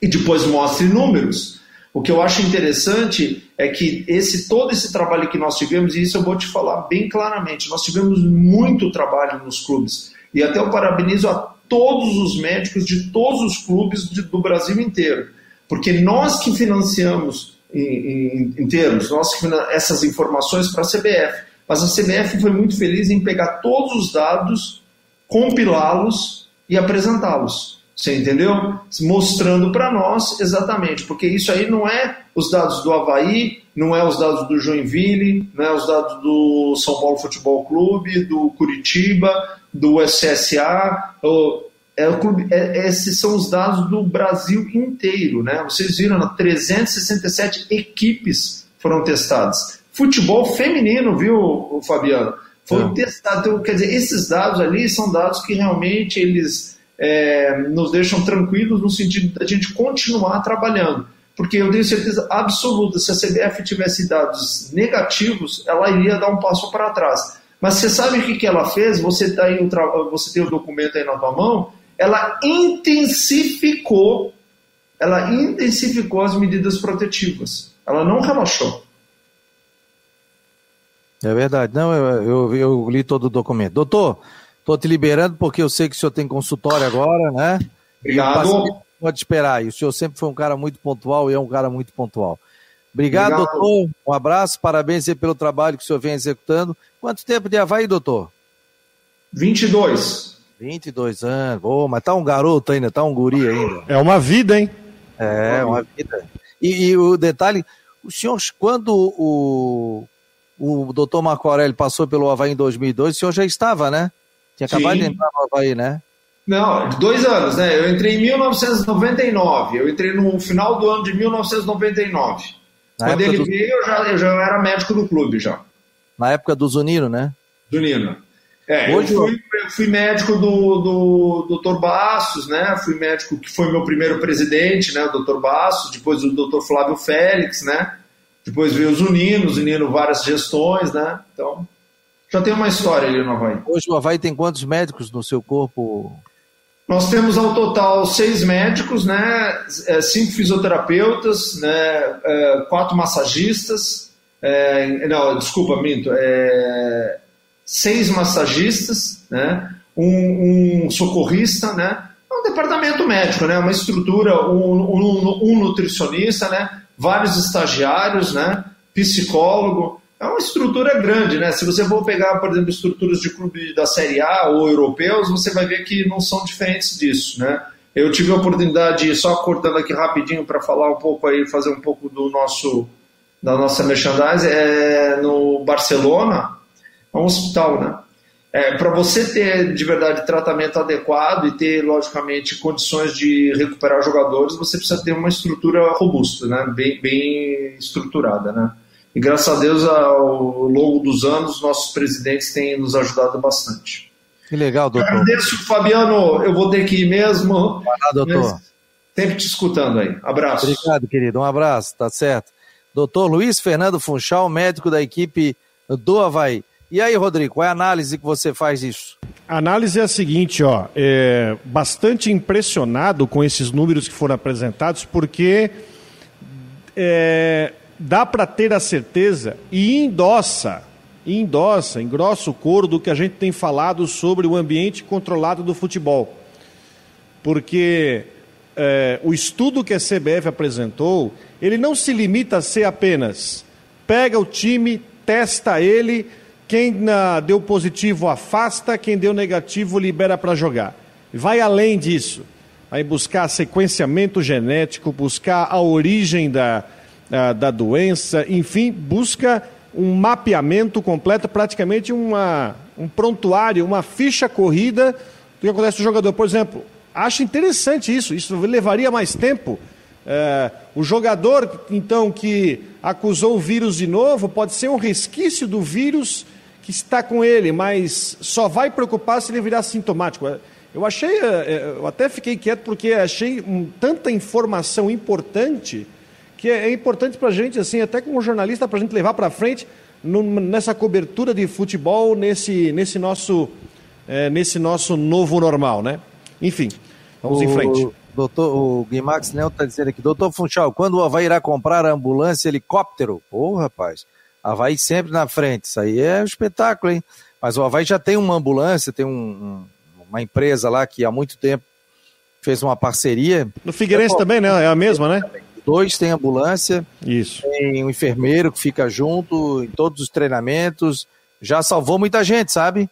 E depois mostre números. O que eu acho interessante é que esse todo esse trabalho que nós tivemos, e isso eu vou te falar bem claramente, nós tivemos muito trabalho nos clubes. E até eu parabenizo a todos os médicos de todos os clubes de, do Brasil inteiro. Porque nós que financiamos em, em, em termos, nós que essas informações para a CBF. Mas a CBF foi muito feliz em pegar todos os dados, compilá-los e apresentá-los. Você entendeu? Mostrando para nós exatamente, porque isso aí não é os dados do Havaí, não é os dados do Joinville, não é os dados do São Paulo Futebol Clube, do Curitiba, do SSA, é o clube, é, esses são os dados do Brasil inteiro, né? Vocês viram, 367 equipes foram testadas. Futebol feminino, viu, Fabiano? Foi é. testado. Então, quer dizer, esses dados ali são dados que realmente eles é, nos deixam tranquilos no sentido da gente continuar trabalhando. Porque eu tenho certeza absoluta, se a CBF tivesse dados negativos, ela iria dar um passo para trás. Mas você sabe o que, que ela fez? Você, tá aí, você tem o documento aí na tua mão. Ela intensificou, ela intensificou as medidas protetivas. Ela não relaxou. É verdade. Não, eu, eu, eu li todo o documento. Doutor, estou te liberando porque eu sei que o senhor tem consultório agora, né? Obrigado. Pode esperar. E o senhor sempre foi um cara muito pontual e é um cara muito pontual. Obrigado, Obrigado, doutor. Um abraço, parabéns pelo trabalho que o senhor vem executando. Quanto tempo de Havaí, doutor? 22. 22 anos. Oh, mas tá um garoto ainda, tá um guri ainda. É uma vida, hein? É, uma vida. E, e o detalhe, o senhor, quando o, o doutor Marco Aurélio passou pelo Havaí em 2002, o senhor já estava, né? Tinha acabado Sim. de entrar no Havaí, né? Não, dois anos, né? Eu entrei em 1999. Eu entrei no final do ano de 1999. Na Quando ele do... veio, eu já, eu já era médico do clube já. Na época do Zunino, né? Zunino. É, Hoje eu fui, eu fui médico do, do Dr. Bastos, né? Fui médico que foi meu primeiro presidente, né? O Dr. Bastos, depois o Dr. Flávio Félix, né? Depois veio o Zunino, o Zunino várias gestões, né? Então, já tem uma história ali no Havaí. Hoje o Havaí tem quantos médicos no seu corpo? Nós temos ao total seis médicos, né, é, cinco fisioterapeutas, né, é, quatro massagistas, é, não, desculpa, minto, é, seis massagistas, né? um, um socorrista, né? É um departamento médico, né? Uma estrutura, um, um, um nutricionista, né? Vários estagiários, né? Psicólogo. É uma estrutura grande, né? Se você for pegar, por exemplo, estruturas de clube da Série A ou europeus, você vai ver que não são diferentes disso, né? Eu tive a oportunidade, só cortando aqui rapidinho para falar um pouco aí, fazer um pouco do nosso da nossa merchandise, é no Barcelona, é um hospital, né? É, para você ter de verdade tratamento adequado e ter, logicamente, condições de recuperar jogadores, você precisa ter uma estrutura robusta, né? bem, bem estruturada. Né? E graças a Deus, ao longo dos anos, nossos presidentes têm nos ajudado bastante. Que legal, doutor. Eu agradeço, Fabiano. Eu vou ter que ir mesmo. Vai lá, doutor. Sempre te escutando aí. Abraço. Obrigado, querido. Um abraço, tá certo. Doutor Luiz Fernando Funchal, médico da equipe do Havaí. E aí, Rodrigo, qual é a análise que você faz disso? A análise é a seguinte, ó, é bastante impressionado com esses números que foram apresentados, porque é, dá para ter a certeza e endossa, endossa, engrossa o coro do que a gente tem falado sobre o ambiente controlado do futebol. Porque é, o estudo que a CBF apresentou, ele não se limita a ser apenas pega o time, testa ele quem na, deu positivo afasta, quem deu negativo libera para jogar. Vai além disso. Vai buscar sequenciamento genético, buscar a origem da, a, da doença, enfim, busca um mapeamento completo, praticamente uma, um prontuário, uma ficha corrida do que acontece com o jogador. Por exemplo, acho interessante isso, isso levaria mais tempo. É, o jogador, então, que acusou o vírus de novo, pode ser um resquício do vírus que está com ele, mas só vai preocupar se ele virar sintomático. Eu achei, eh, eh, eu até fiquei quieto porque achei tanta informação importante que é, é importante para a gente, assim, até como jornalista, para a gente levar para frente no, nessa cobertura de futebol, nesse, nesse, nosso, é, nesse nosso novo normal, né? Enfim, vamos o, em frente. Doutor, o Guimax Nel está dizendo aqui, doutor Funchal, quando o Havaí irá comprar a ambulância helicóptero? Ô, oh, rapaz, Havaí sempre na frente. Isso aí é um espetáculo, hein? Mas o Havaí já tem uma ambulância, tem um, uma empresa lá que há muito tempo fez uma parceria. No Figueirense é, também, né? É a mesma, né? Dois tem ambulância. Isso. Tem um enfermeiro que fica junto em todos os treinamentos. Já salvou muita gente, sabe?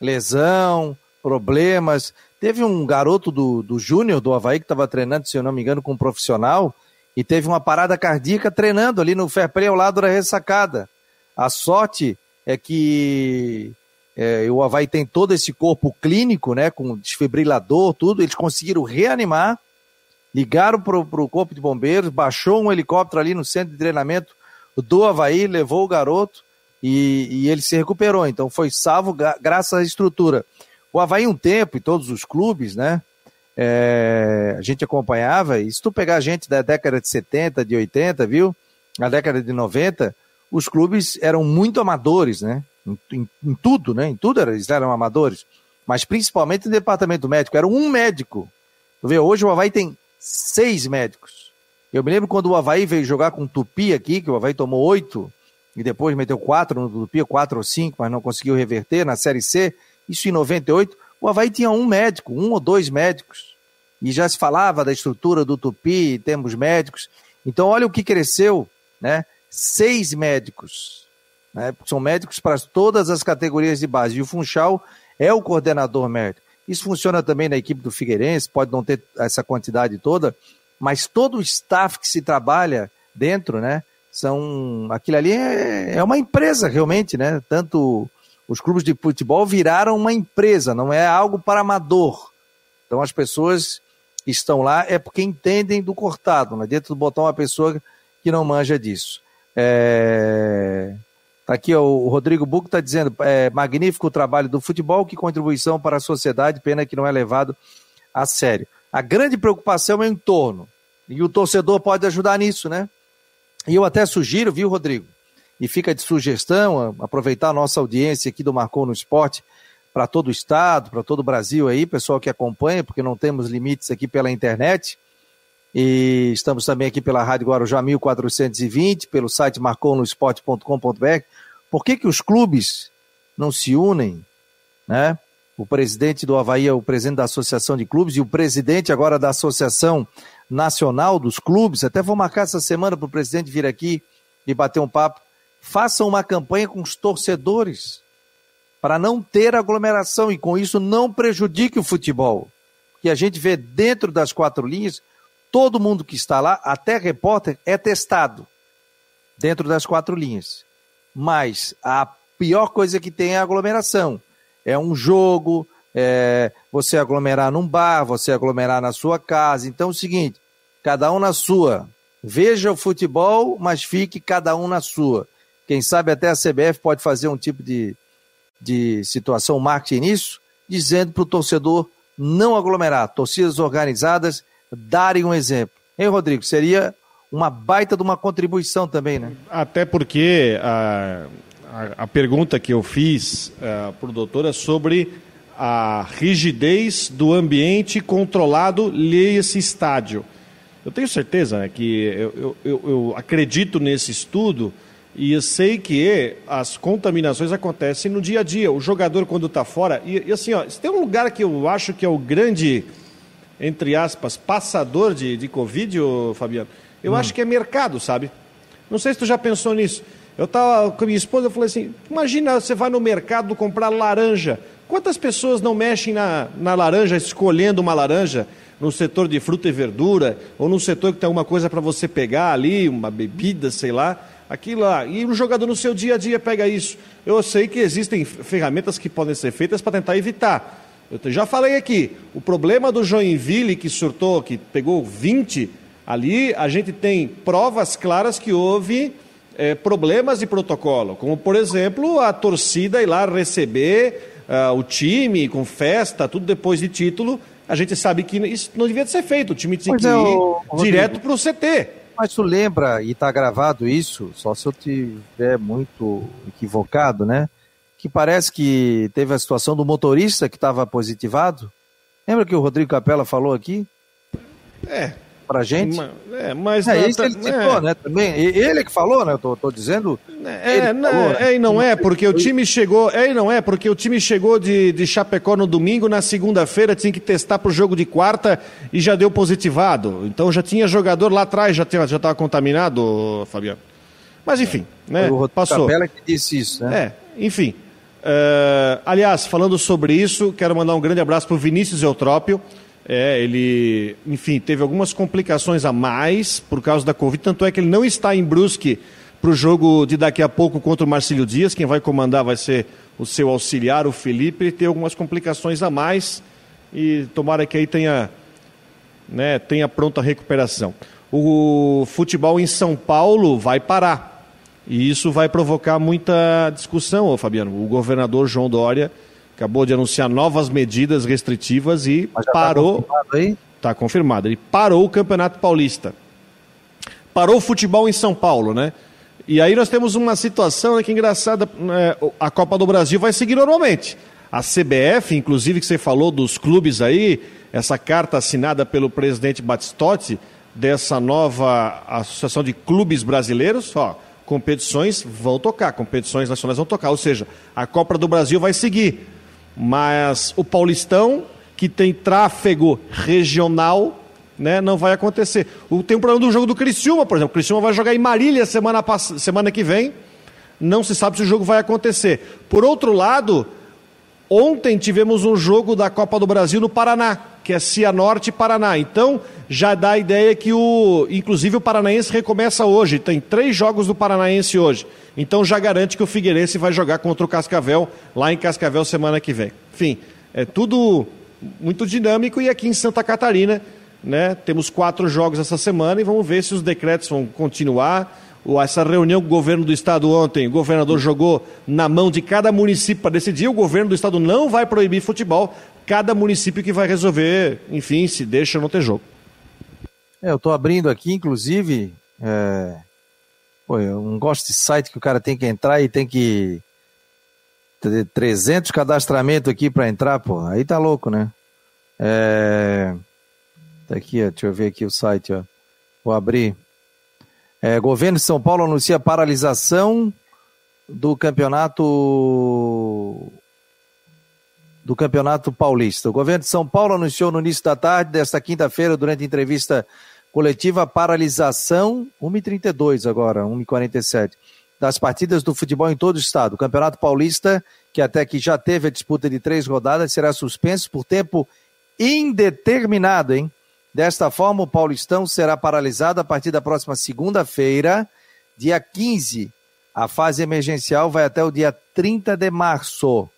Lesão, problemas. Teve um garoto do, do Júnior, do Havaí, que estava treinando, se eu não me engano, com um profissional e teve uma parada cardíaca treinando ali no fair play ao lado da ressacada. A sorte é que é, o Havaí tem todo esse corpo clínico, né, com desfibrilador, tudo, eles conseguiram reanimar, ligaram para o corpo de bombeiros, baixou um helicóptero ali no centro de treinamento do Havaí, levou o garoto e, e ele se recuperou, então foi salvo graças à estrutura. O Havaí um tempo, e todos os clubes, né, é, a gente acompanhava, e se tu pegar gente da década de 70, de 80, viu? Na década de 90, os clubes eram muito amadores, né? Em, em, em tudo, né? Em tudo eles eram amadores. Mas principalmente no departamento médico. Era um médico. Tu vê, hoje o Havaí tem seis médicos. Eu me lembro quando o Havaí veio jogar com o Tupi aqui, que o Havaí tomou oito, e depois meteu quatro no Tupi, quatro ou cinco, mas não conseguiu reverter na Série C. Isso em 98. O Havaí tinha um médico, um ou dois médicos. E já se falava da estrutura do Tupi, temos médicos. Então, olha o que cresceu, né? Seis médicos. Né? São médicos para todas as categorias de base. E o Funchal é o coordenador médico. Isso funciona também na equipe do Figueirense, pode não ter essa quantidade toda, mas todo o staff que se trabalha dentro, né? São. Aquilo ali é, é uma empresa, realmente, né? Tanto os clubes de futebol viraram uma empresa, não é algo para amador. Então as pessoas que estão lá é porque entendem do cortado, não adianta botar uma pessoa que não manja disso. É... Tá aqui ó, o Rodrigo Buco está dizendo, é, magnífico o trabalho do futebol, que contribuição para a sociedade, pena que não é levado a sério. A grande preocupação é o entorno, e o torcedor pode ajudar nisso, né? E eu até sugiro, viu, Rodrigo, e fica de sugestão, aproveitar a nossa audiência aqui do Marcou no Esporte para todo o estado, para todo o Brasil aí, pessoal que acompanha, porque não temos limites aqui pela internet. E estamos também aqui pela Rádio Guarujá 1420, pelo site marconosport.com.br. Por que, que os clubes não se unem, né? O presidente do Havaí é o presidente da Associação de Clubes e o presidente agora da Associação Nacional dos Clubes. Até vou marcar essa semana para o presidente vir aqui e bater um papo. Façam uma campanha com os torcedores para não ter aglomeração e com isso não prejudique o futebol. Que a gente vê dentro das quatro linhas, todo mundo que está lá, até repórter, é testado dentro das quatro linhas. Mas a pior coisa que tem é a aglomeração. É um jogo, é você aglomerar num bar, você aglomerar na sua casa. Então é o seguinte, cada um na sua. Veja o futebol, mas fique cada um na sua. Quem sabe até a CBF pode fazer um tipo de, de situação marketing nisso, dizendo para o torcedor não aglomerar, torcidas organizadas darem um exemplo. Hein, Rodrigo? Seria uma baita de uma contribuição também, né? Até porque a, a, a pergunta que eu fiz uh, para o doutor é sobre a rigidez do ambiente controlado esse estádio. Eu tenho certeza né, que eu, eu, eu acredito nesse estudo e eu sei que as contaminações acontecem no dia a dia. O jogador, quando está fora. E, e, assim, ó, se tem um lugar que eu acho que é o grande, entre aspas, passador de, de Covid, ô, Fabiano, eu hum. acho que é mercado, sabe? Não sei se tu já pensou nisso. Eu estava com a minha esposa, eu falei assim: imagina você vai no mercado comprar laranja. Quantas pessoas não mexem na, na laranja, escolhendo uma laranja, no setor de fruta e verdura, ou no setor que tem alguma coisa para você pegar ali, uma bebida, sei lá aquilo lá. E o jogador no seu dia a dia pega isso. Eu sei que existem ferramentas que podem ser feitas para tentar evitar. Eu já falei aqui, o problema do Joinville que surtou, que pegou 20, ali a gente tem provas claras que houve é, problemas de protocolo, como por exemplo a torcida ir lá receber uh, o time com festa, tudo depois de título. A gente sabe que isso não devia ser feito, o time tinha pois que é, ir o... direto para o CT. Mas tu lembra, e está gravado isso, só se eu tiver muito equivocado, né? Que parece que teve a situação do motorista que estava positivado. Lembra que o Rodrigo Capella falou aqui? É, pra gente. Mas, é, mas é, isso ele citou, é. né? Também. Ele que falou, né? Eu tô, tô dizendo. É, não, falou, né? é, e não é, porque o time chegou. É, e não é, porque o time chegou de, de Chapecó no domingo, na segunda-feira tinha que testar pro jogo de quarta e já deu positivado. Então já tinha jogador lá atrás, já estava já contaminado, Fabiano. Mas enfim, né? O Passou. Capela que disse isso, né? É, enfim. Uh, aliás, falando sobre isso, quero mandar um grande abraço para o Vinícius Eutrópio. É, ele, enfim, teve algumas complicações a mais por causa da Covid, tanto é que ele não está em Brusque para o jogo de daqui a pouco contra o Marcílio Dias. Quem vai comandar vai ser o seu auxiliar, o Felipe. Ele tem algumas complicações a mais e tomara que aí tenha, né, tenha pronta recuperação. O futebol em São Paulo vai parar. E isso vai provocar muita discussão, ô Fabiano. O governador João Dória acabou de anunciar novas medidas restritivas e tá parou. Está confirmado, tá confirmado. Ele parou o Campeonato Paulista. Parou o futebol em São Paulo, né? E aí nós temos uma situação né, que é engraçada. Né, a Copa do Brasil vai seguir normalmente. A CBF, inclusive, que você falou dos clubes aí, essa carta assinada pelo presidente Batistotti, dessa nova Associação de Clubes Brasileiros, ó, competições vão tocar, competições nacionais vão tocar. Ou seja, a Copa do Brasil vai seguir. Mas o Paulistão, que tem tráfego regional, né, não vai acontecer. O, tem um problema do jogo do Criciúma, por exemplo. O Criciúma vai jogar em Marília semana, semana que vem. Não se sabe se o jogo vai acontecer. Por outro lado, ontem tivemos um jogo da Copa do Brasil no Paraná, que é Cianorte e Paraná. Então, já dá a ideia que o. Inclusive o Paranaense recomeça hoje. Tem três jogos do Paranaense hoje. Então já garante que o Figueirense vai jogar contra o Cascavel lá em Cascavel semana que vem. Enfim, é tudo muito dinâmico e aqui em Santa Catarina, né, temos quatro jogos essa semana e vamos ver se os decretos vão continuar. Essa reunião com o governo do estado ontem, o governador jogou na mão de cada município para decidir. O governo do estado não vai proibir futebol, cada município que vai resolver, enfim, se deixa ou não ter jogo. É, eu estou abrindo aqui, inclusive, é, Pô, eu não gosto de site que o cara tem que entrar e tem que ter 300 cadastramentos aqui para entrar, pô. Aí tá louco, né? É... Tá aqui, ó, deixa eu ver aqui o site, ó. Vou abrir. É, governo de São Paulo anuncia paralisação do campeonato do Campeonato Paulista. O governo de São Paulo anunciou no início da tarde desta quinta-feira, durante entrevista coletiva, a paralisação, 1h32 agora, 1h47, das partidas do futebol em todo o estado. O Campeonato Paulista, que até que já teve a disputa de três rodadas, será suspenso por tempo indeterminado, hein? Desta forma, o Paulistão será paralisado a partir da próxima segunda-feira, dia 15. A fase emergencial vai até o dia 30 de março.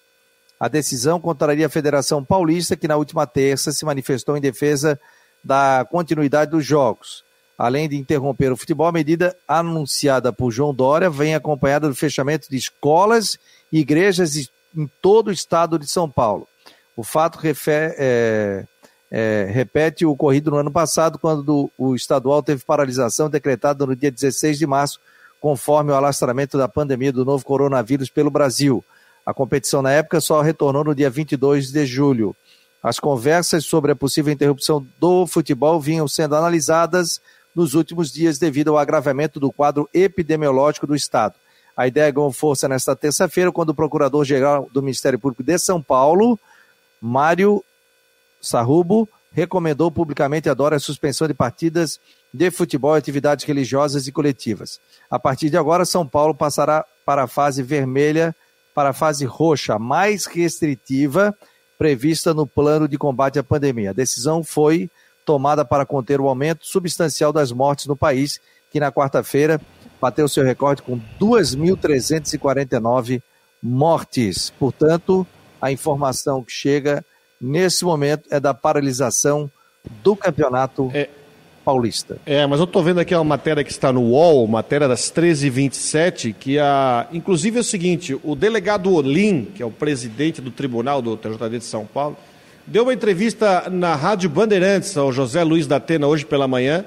A decisão contraria a Federação Paulista, que na última terça se manifestou em defesa da continuidade dos jogos. Além de interromper o futebol, a medida anunciada por João Dória vem acompanhada do fechamento de escolas e igrejas em todo o estado de São Paulo. O fato é, é, repete o ocorrido no ano passado, quando o estadual teve paralisação decretada no dia 16 de março, conforme o alastramento da pandemia do novo coronavírus pelo Brasil. A competição na época só retornou no dia 22 de julho. As conversas sobre a possível interrupção do futebol vinham sendo analisadas nos últimos dias devido ao agravamento do quadro epidemiológico do Estado. A ideia ganhou força nesta terça-feira, quando o Procurador-Geral do Ministério Público de São Paulo, Mário Sarrubo, recomendou publicamente a Dora a suspensão de partidas de futebol e atividades religiosas e coletivas. A partir de agora, São Paulo passará para a fase vermelha para a fase roxa, mais restritiva, prevista no plano de combate à pandemia. A decisão foi tomada para conter o aumento substancial das mortes no país, que na quarta-feira bateu seu recorde com 2.349 mortes. Portanto, a informação que chega nesse momento é da paralisação do campeonato é, Paulista. É, mas eu estou vendo aqui uma matéria que está no UOL, matéria das 13h27, que a, inclusive é o seguinte, o delegado Olim, que é o presidente do tribunal do TJD de São Paulo, deu uma entrevista na Rádio Bandeirantes ao José Luiz da Atena hoje pela manhã,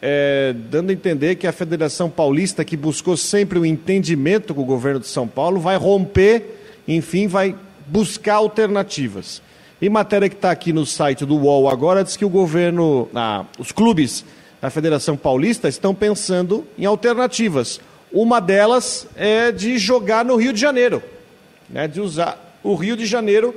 é, dando a entender que a Federação Paulista, que buscou sempre o entendimento com o governo de São Paulo, vai romper, enfim, vai buscar alternativas. E matéria que está aqui no site do UOL agora diz que o governo, ah, os clubes da Federação Paulista estão pensando em alternativas. Uma delas é de jogar no Rio de Janeiro, né, de usar o Rio de Janeiro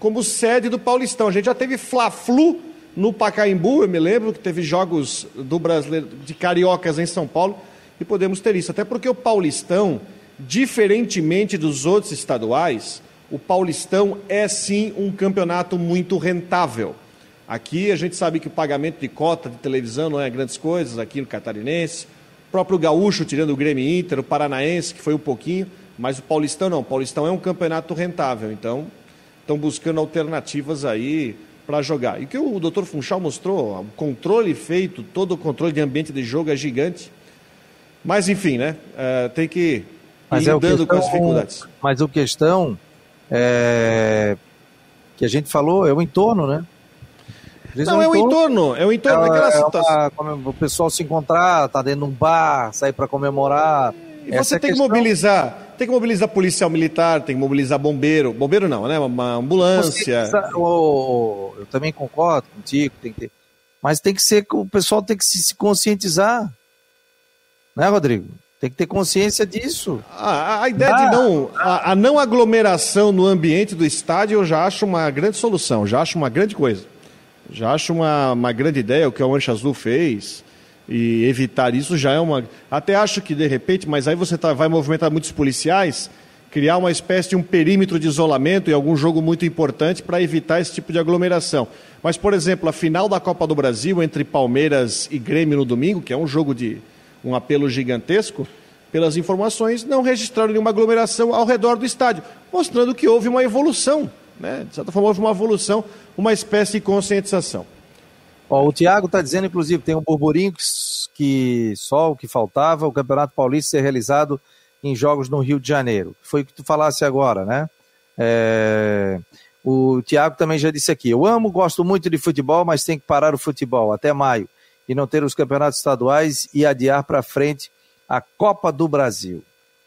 como sede do Paulistão. A gente já teve Fla-Flu no Pacaembu, eu me lembro que teve jogos do brasileiro de cariocas em São Paulo e podemos ter isso, até porque o Paulistão, diferentemente dos outros estaduais, o Paulistão é sim um campeonato muito rentável. Aqui a gente sabe que o pagamento de cota de televisão não é grandes coisas, aqui no Catarinense. O próprio Gaúcho, tirando o Grêmio Inter, o Paranaense, que foi um pouquinho, mas o Paulistão não. O Paulistão é um campeonato rentável, então estão buscando alternativas aí para jogar. E o que o doutor Funchal mostrou, o controle feito, todo o controle de ambiente de jogo é gigante. Mas enfim, né? Uh, tem que ir mas é questão, com as dificuldades. Mas a questão é, que a gente falou, é o entorno, né? Não, é o entorno, é o entorno, é, daquela é situação. o pessoal se encontrar, tá dentro de um bar, sair para comemorar. E você tem que mobilizar, tem que mobilizar policial militar, tem que mobilizar bombeiro, bombeiro não, né? Uma ambulância. eu, eu também concordo contigo, tem que ter, mas tem que ser, o pessoal tem que se, se conscientizar, né, Rodrigo? Tem que ter consciência disso. A, a ideia ah, de não. A, a, não aglomeração no ambiente do estádio eu já acho uma grande solução, já acho uma grande coisa. Já acho uma, uma grande ideia o que a Mancha Azul fez. E evitar isso já é uma. Até acho que de repente, mas aí você tá, vai movimentar muitos policiais, criar uma espécie de um perímetro de isolamento em algum jogo muito importante para evitar esse tipo de aglomeração. Mas, por exemplo, a final da Copa do Brasil entre Palmeiras e Grêmio no domingo, que é um jogo de um apelo gigantesco, pelas informações, não registraram nenhuma aglomeração ao redor do estádio, mostrando que houve uma evolução, né? de certa forma houve uma evolução, uma espécie de conscientização. O Tiago está dizendo, inclusive, tem um burburinho que, que só o que faltava, o Campeonato Paulista ser realizado em jogos no Rio de Janeiro. Foi o que tu falasse agora, né? É... O Tiago também já disse aqui, eu amo, gosto muito de futebol, mas tem que parar o futebol até maio e não ter os campeonatos estaduais e adiar para frente a Copa do Brasil.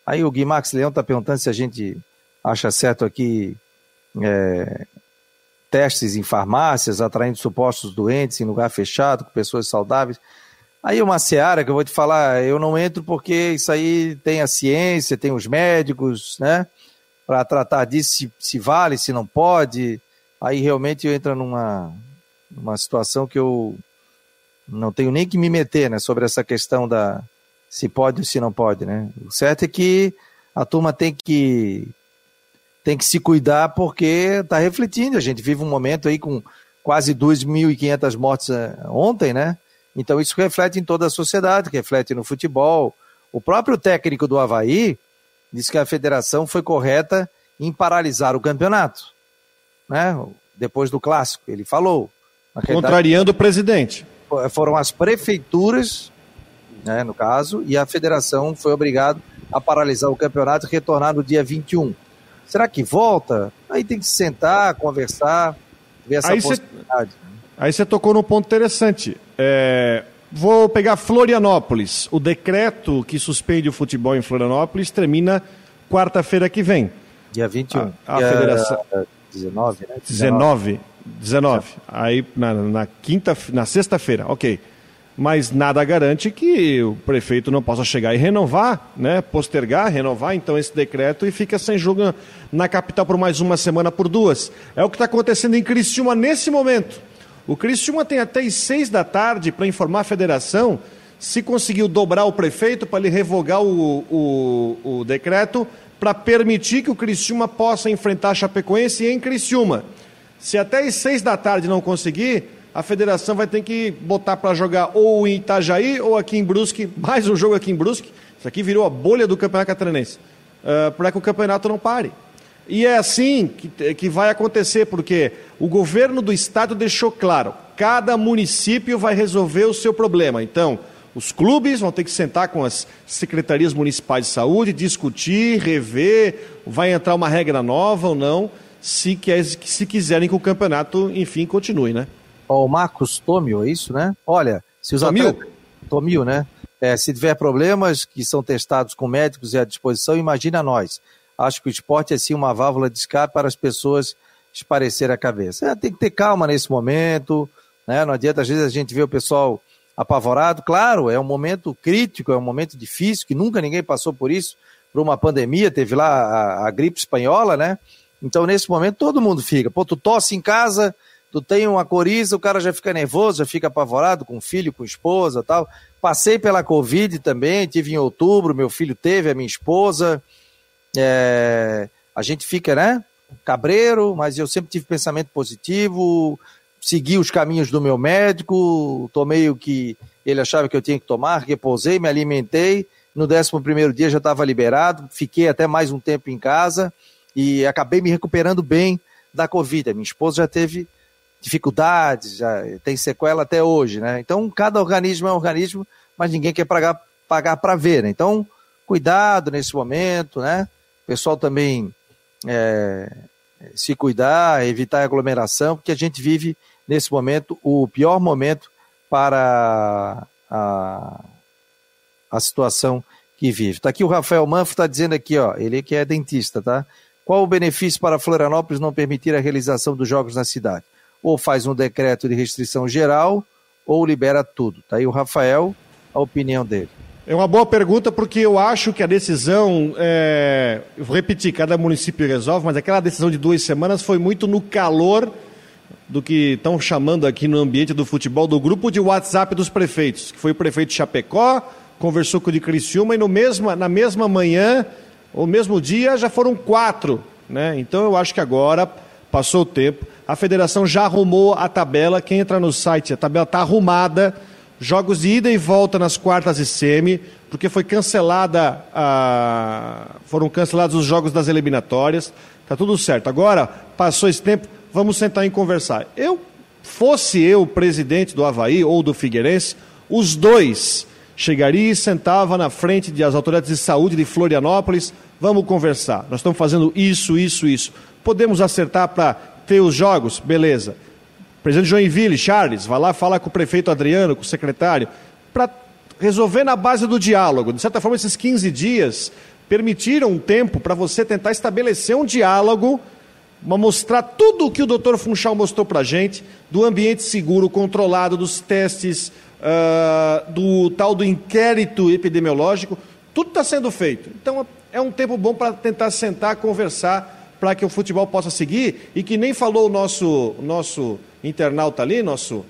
Aí o Guimax Leão está perguntando se a gente acha certo aqui é, testes em farmácias, atraindo supostos doentes em lugar fechado, com pessoas saudáveis. Aí uma seara que eu vou te falar, eu não entro porque isso aí tem a ciência, tem os médicos, né? Para tratar disso, se, se vale, se não pode. Aí realmente eu entro numa, numa situação que eu não tenho nem que me meter, né? Sobre essa questão da se pode ou se não pode, né? O certo é que a turma tem que tem que se cuidar porque está refletindo. A gente vive um momento aí com quase 2.500 mortes eh, ontem, né? Então isso reflete em toda a sociedade, reflete no futebol. O próprio técnico do Havaí disse que a federação foi correta em paralisar o campeonato, né? Depois do clássico, ele falou. Contrariando o presidente. Foram as prefeituras, né, no caso, e a federação foi obrigada a paralisar o campeonato e retornar no dia 21. Será que volta? Aí tem que sentar, conversar, ver essa aí possibilidade. Cê, aí você tocou num ponto interessante. É, vou pegar Florianópolis. O decreto que suspende o futebol em Florianópolis termina quarta-feira que vem. Dia 21. A, a Dia federação. 19, né? 19. 19. Aí na, na quinta, na sexta-feira, ok mas nada garante que o prefeito não possa chegar e renovar, né, postergar, renovar então esse decreto e fica sem jogo na capital por mais uma semana, por duas. É o que está acontecendo em Criciúma nesse momento. O Criciúma tem até as seis da tarde para informar a federação se conseguiu dobrar o prefeito para ele revogar o, o, o decreto para permitir que o Criciúma possa enfrentar a Chapecoense em Criciúma. Se até as seis da tarde não conseguir, a federação vai ter que botar para jogar ou em Itajaí ou aqui em Brusque, (laughs) mais um jogo aqui em Brusque. Isso aqui virou a bolha do Campeonato Catarinense, uh, para que o campeonato não pare. E é assim que, que vai acontecer, porque o governo do estado deixou claro: cada município vai resolver o seu problema. Então, os clubes vão ter que sentar com as secretarias municipais de saúde, discutir, rever, vai entrar uma regra nova ou não, se, quer, se quiserem que o campeonato, enfim, continue, né? o Marcos Tomio, é isso, né? Olha, se os Tomil. atletas... Tomil, né? É, se tiver problemas que são testados com médicos e à disposição, imagina nós. Acho que o esporte é sim uma válvula de escape para as pessoas esparecer a cabeça. É, tem que ter calma nesse momento, né? Não adianta, às vezes, a gente vê o pessoal apavorado. Claro, é um momento crítico, é um momento difícil, que nunca ninguém passou por isso, por uma pandemia, teve lá a, a gripe espanhola, né? Então, nesse momento, todo mundo fica. Pô, tu tosse em casa, tu tem uma coriza, o cara já fica nervoso, já fica apavorado com filho, com esposa tal. Passei pela Covid também, tive em outubro, meu filho teve, a minha esposa. É, a gente fica, né? Cabreiro, mas eu sempre tive pensamento positivo, segui os caminhos do meu médico, tomei o que ele achava que eu tinha que tomar, repousei, me alimentei. No 11 primeiro dia já estava liberado, fiquei até mais um tempo em casa e acabei me recuperando bem da Covid. Minha esposa já teve dificuldades, já tem sequela até hoje, né? Então, cada organismo é um organismo, mas ninguém quer pagar para ver, né? Então, cuidado nesse momento, né? O pessoal também é, se cuidar, evitar aglomeração, porque a gente vive nesse momento o pior momento para a, a situação que vive. Está aqui o Rafael Manfro, está dizendo aqui, ó, ele que é dentista, tá? Qual o benefício para Florianópolis não permitir a realização dos jogos na cidade? ou faz um decreto de restrição geral ou libera tudo. Tá aí o Rafael, a opinião dele. É uma boa pergunta porque eu acho que a decisão, é... eu vou repetir, cada município resolve, mas aquela decisão de duas semanas foi muito no calor do que estão chamando aqui no ambiente do futebol, do grupo de WhatsApp dos prefeitos, que foi o prefeito Chapecó, conversou com o de Criciúma e no mesmo, na mesma manhã, ou mesmo dia, já foram quatro. Né? Então eu acho que agora passou o tempo, a federação já arrumou a tabela. Quem entra no site, a tabela está arrumada. Jogos de ida e volta nas quartas e semi, porque foi cancelada a... foram cancelados os jogos das eliminatórias. Tá tudo certo. Agora, passou esse tempo, vamos sentar e conversar. Eu, fosse eu presidente do Havaí ou do Figueirense, os dois chegaria e sentava na frente das autoridades de saúde de Florianópolis, vamos conversar. Nós estamos fazendo isso, isso, isso. Podemos acertar para ter os jogos, beleza. Presidente Joinville, Charles, vai lá falar com o prefeito Adriano, com o secretário, para resolver na base do diálogo. De certa forma, esses 15 dias permitiram um tempo para você tentar estabelecer um diálogo, mostrar tudo o que o doutor Funchal mostrou para a gente, do ambiente seguro, controlado, dos testes uh, do tal do inquérito epidemiológico, tudo está sendo feito. Então é um tempo bom para tentar sentar, conversar, para que o futebol possa seguir e que nem falou o nosso, nosso internauta ali, nosso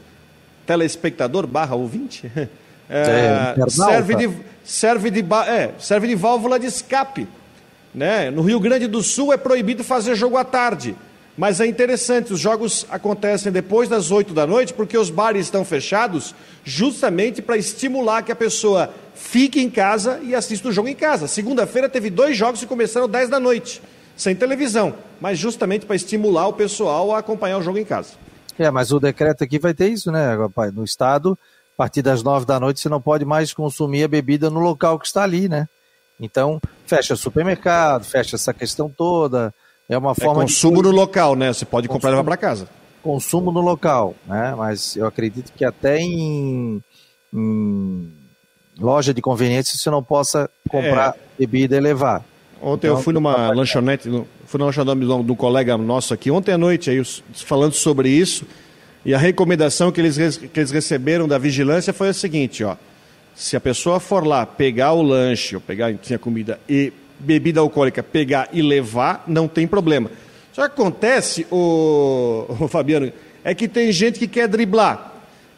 telespectador barra ouvinte, (laughs) é, é, serve, de, serve, de, é, serve de válvula de escape. Né? No Rio Grande do Sul é proibido fazer jogo à tarde. Mas é interessante, os jogos acontecem depois das 8 da noite, porque os bares estão fechados, justamente para estimular que a pessoa fique em casa e assista o jogo em casa. Segunda-feira teve dois jogos que começaram 10 da noite, sem televisão, mas justamente para estimular o pessoal a acompanhar o jogo em casa. É, mas o decreto aqui vai ter isso, né, rapaz? No estado, a partir das 9 da noite, você não pode mais consumir a bebida no local que está ali, né? Então, fecha supermercado, fecha essa questão toda é uma é forma é consumo de... no local, né? Você pode comprar e levar para casa. Consumo no local, né? Mas eu acredito que até em, em loja de conveniência você não possa comprar é. bebida e levar. Ontem então, eu fui numa lanchonete, fui numa lanchonete do colega nosso aqui, ontem à noite, aí, falando sobre isso, e a recomendação que eles, que eles receberam da vigilância foi a seguinte, ó. Se a pessoa for lá pegar o lanche, ou pegar, tinha comida, e bebida alcoólica pegar e levar, não tem problema. Só que acontece, o, o (laughs) Fabiano, é que tem gente que quer driblar.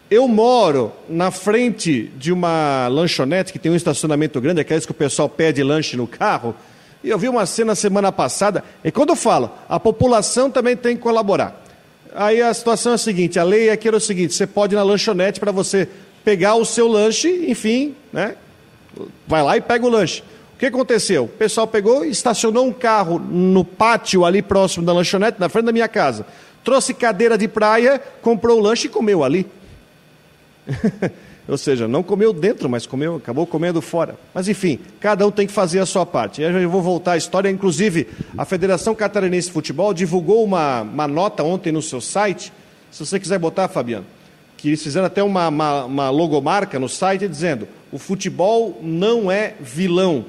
Eu moro na frente de uma lanchonete que tem um estacionamento grande, aqueles que o pessoal pede lanche no carro. E eu vi uma cena semana passada, e quando eu falo, a população também tem que colaborar. Aí a situação é a seguinte: a lei aqui era o seguinte: você pode ir na lanchonete para você pegar o seu lanche, enfim, né? Vai lá e pega o lanche. O que aconteceu? O pessoal pegou estacionou um carro no pátio ali próximo da lanchonete, na frente da minha casa. Trouxe cadeira de praia, comprou o lanche e comeu ali. (laughs) Ou seja, não comeu dentro, mas comeu, acabou comendo fora. Mas enfim, cada um tem que fazer a sua parte. Eu vou voltar à história. Inclusive, a Federação Catarinense de Futebol divulgou uma, uma nota ontem no seu site. Se você quiser botar, Fabiano, que eles fizeram até uma, uma, uma logomarca no site dizendo: o futebol não é vilão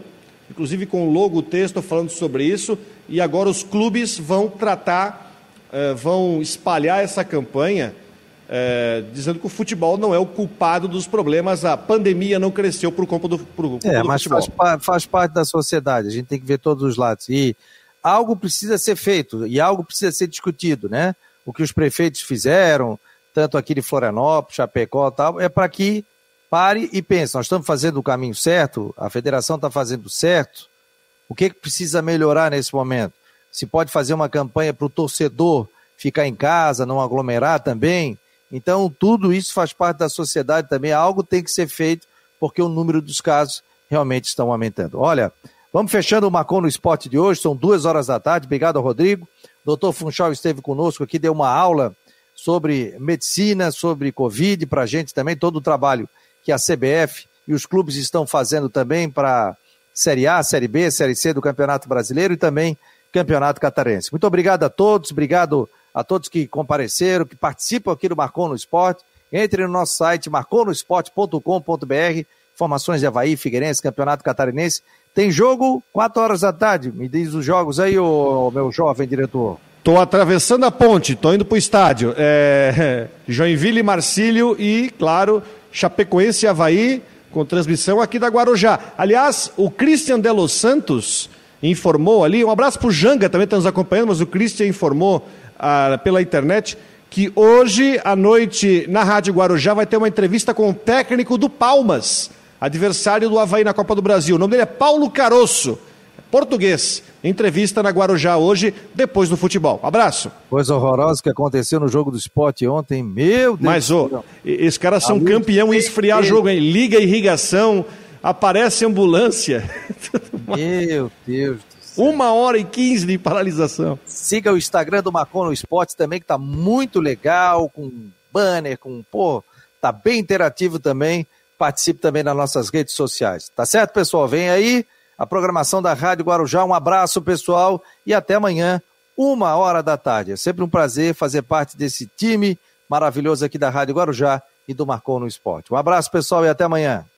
inclusive com o logo, texto falando sobre isso, e agora os clubes vão tratar, eh, vão espalhar essa campanha, eh, dizendo que o futebol não é o culpado dos problemas, a pandemia não cresceu por conta do, por, por é, do mas futebol. Faz, faz parte da sociedade, a gente tem que ver todos os lados. E algo precisa ser feito, e algo precisa ser discutido, né? O que os prefeitos fizeram, tanto aqui de Florianópolis, Chapecó e tal, é para que pare e pense, nós estamos fazendo o caminho certo, a federação está fazendo certo, o que, que precisa melhorar nesse momento? Se pode fazer uma campanha para o torcedor ficar em casa, não aglomerar também. Então, tudo isso faz parte da sociedade também. Algo tem que ser feito, porque o número dos casos realmente estão aumentando. Olha, vamos fechando o Macon no Esporte de hoje, são duas horas da tarde. Obrigado Rodrigo. Doutor Funchal esteve conosco aqui, deu uma aula sobre medicina, sobre Covid para a gente também, todo o trabalho que a CBF e os clubes estão fazendo também para Série A, Série B, Série C do Campeonato Brasileiro e também Campeonato Catarense. Muito obrigado a todos, obrigado a todos que compareceram, que participam aqui do Marcon no Esporte. Entre no nosso site marconosport.com.br, informações de Havaí, Figueirense, Campeonato Catarinense. Tem jogo 4 horas da tarde. Me diz os jogos aí, ô, meu jovem diretor. Estou atravessando a ponte, estou indo para o estádio. É... (laughs) Joinville, Marcílio e, claro, Chapecoense e Havaí, com transmissão aqui da Guarujá. Aliás, o Christian de Los Santos informou ali, um abraço para o Janga, também está nos acompanhando, mas o Christian informou ah, pela internet que hoje à noite na Rádio Guarujá vai ter uma entrevista com o técnico do Palmas, adversário do Havaí na Copa do Brasil. O nome dele é Paulo Caroço, português. Entrevista na Guarujá hoje, depois do futebol. Abraço. Coisa horrorosa que aconteceu no jogo do esporte ontem. Meu Deus. Mas, ô, esses caras são campeão em esfriar jogo, hein? Liga irrigação, aparece ambulância. (laughs) Meu Deus Uma hora e quinze de paralisação. Siga o Instagram do Marcon no Esporte também, que tá muito legal, com banner, com, pô, tá bem interativo também. Participe também nas nossas redes sociais. Tá certo, pessoal? Vem aí a programação da Rádio Guarujá. Um abraço, pessoal, e até amanhã, uma hora da tarde. É sempre um prazer fazer parte desse time maravilhoso aqui da Rádio Guarujá e do Marcou no Esporte. Um abraço, pessoal, e até amanhã.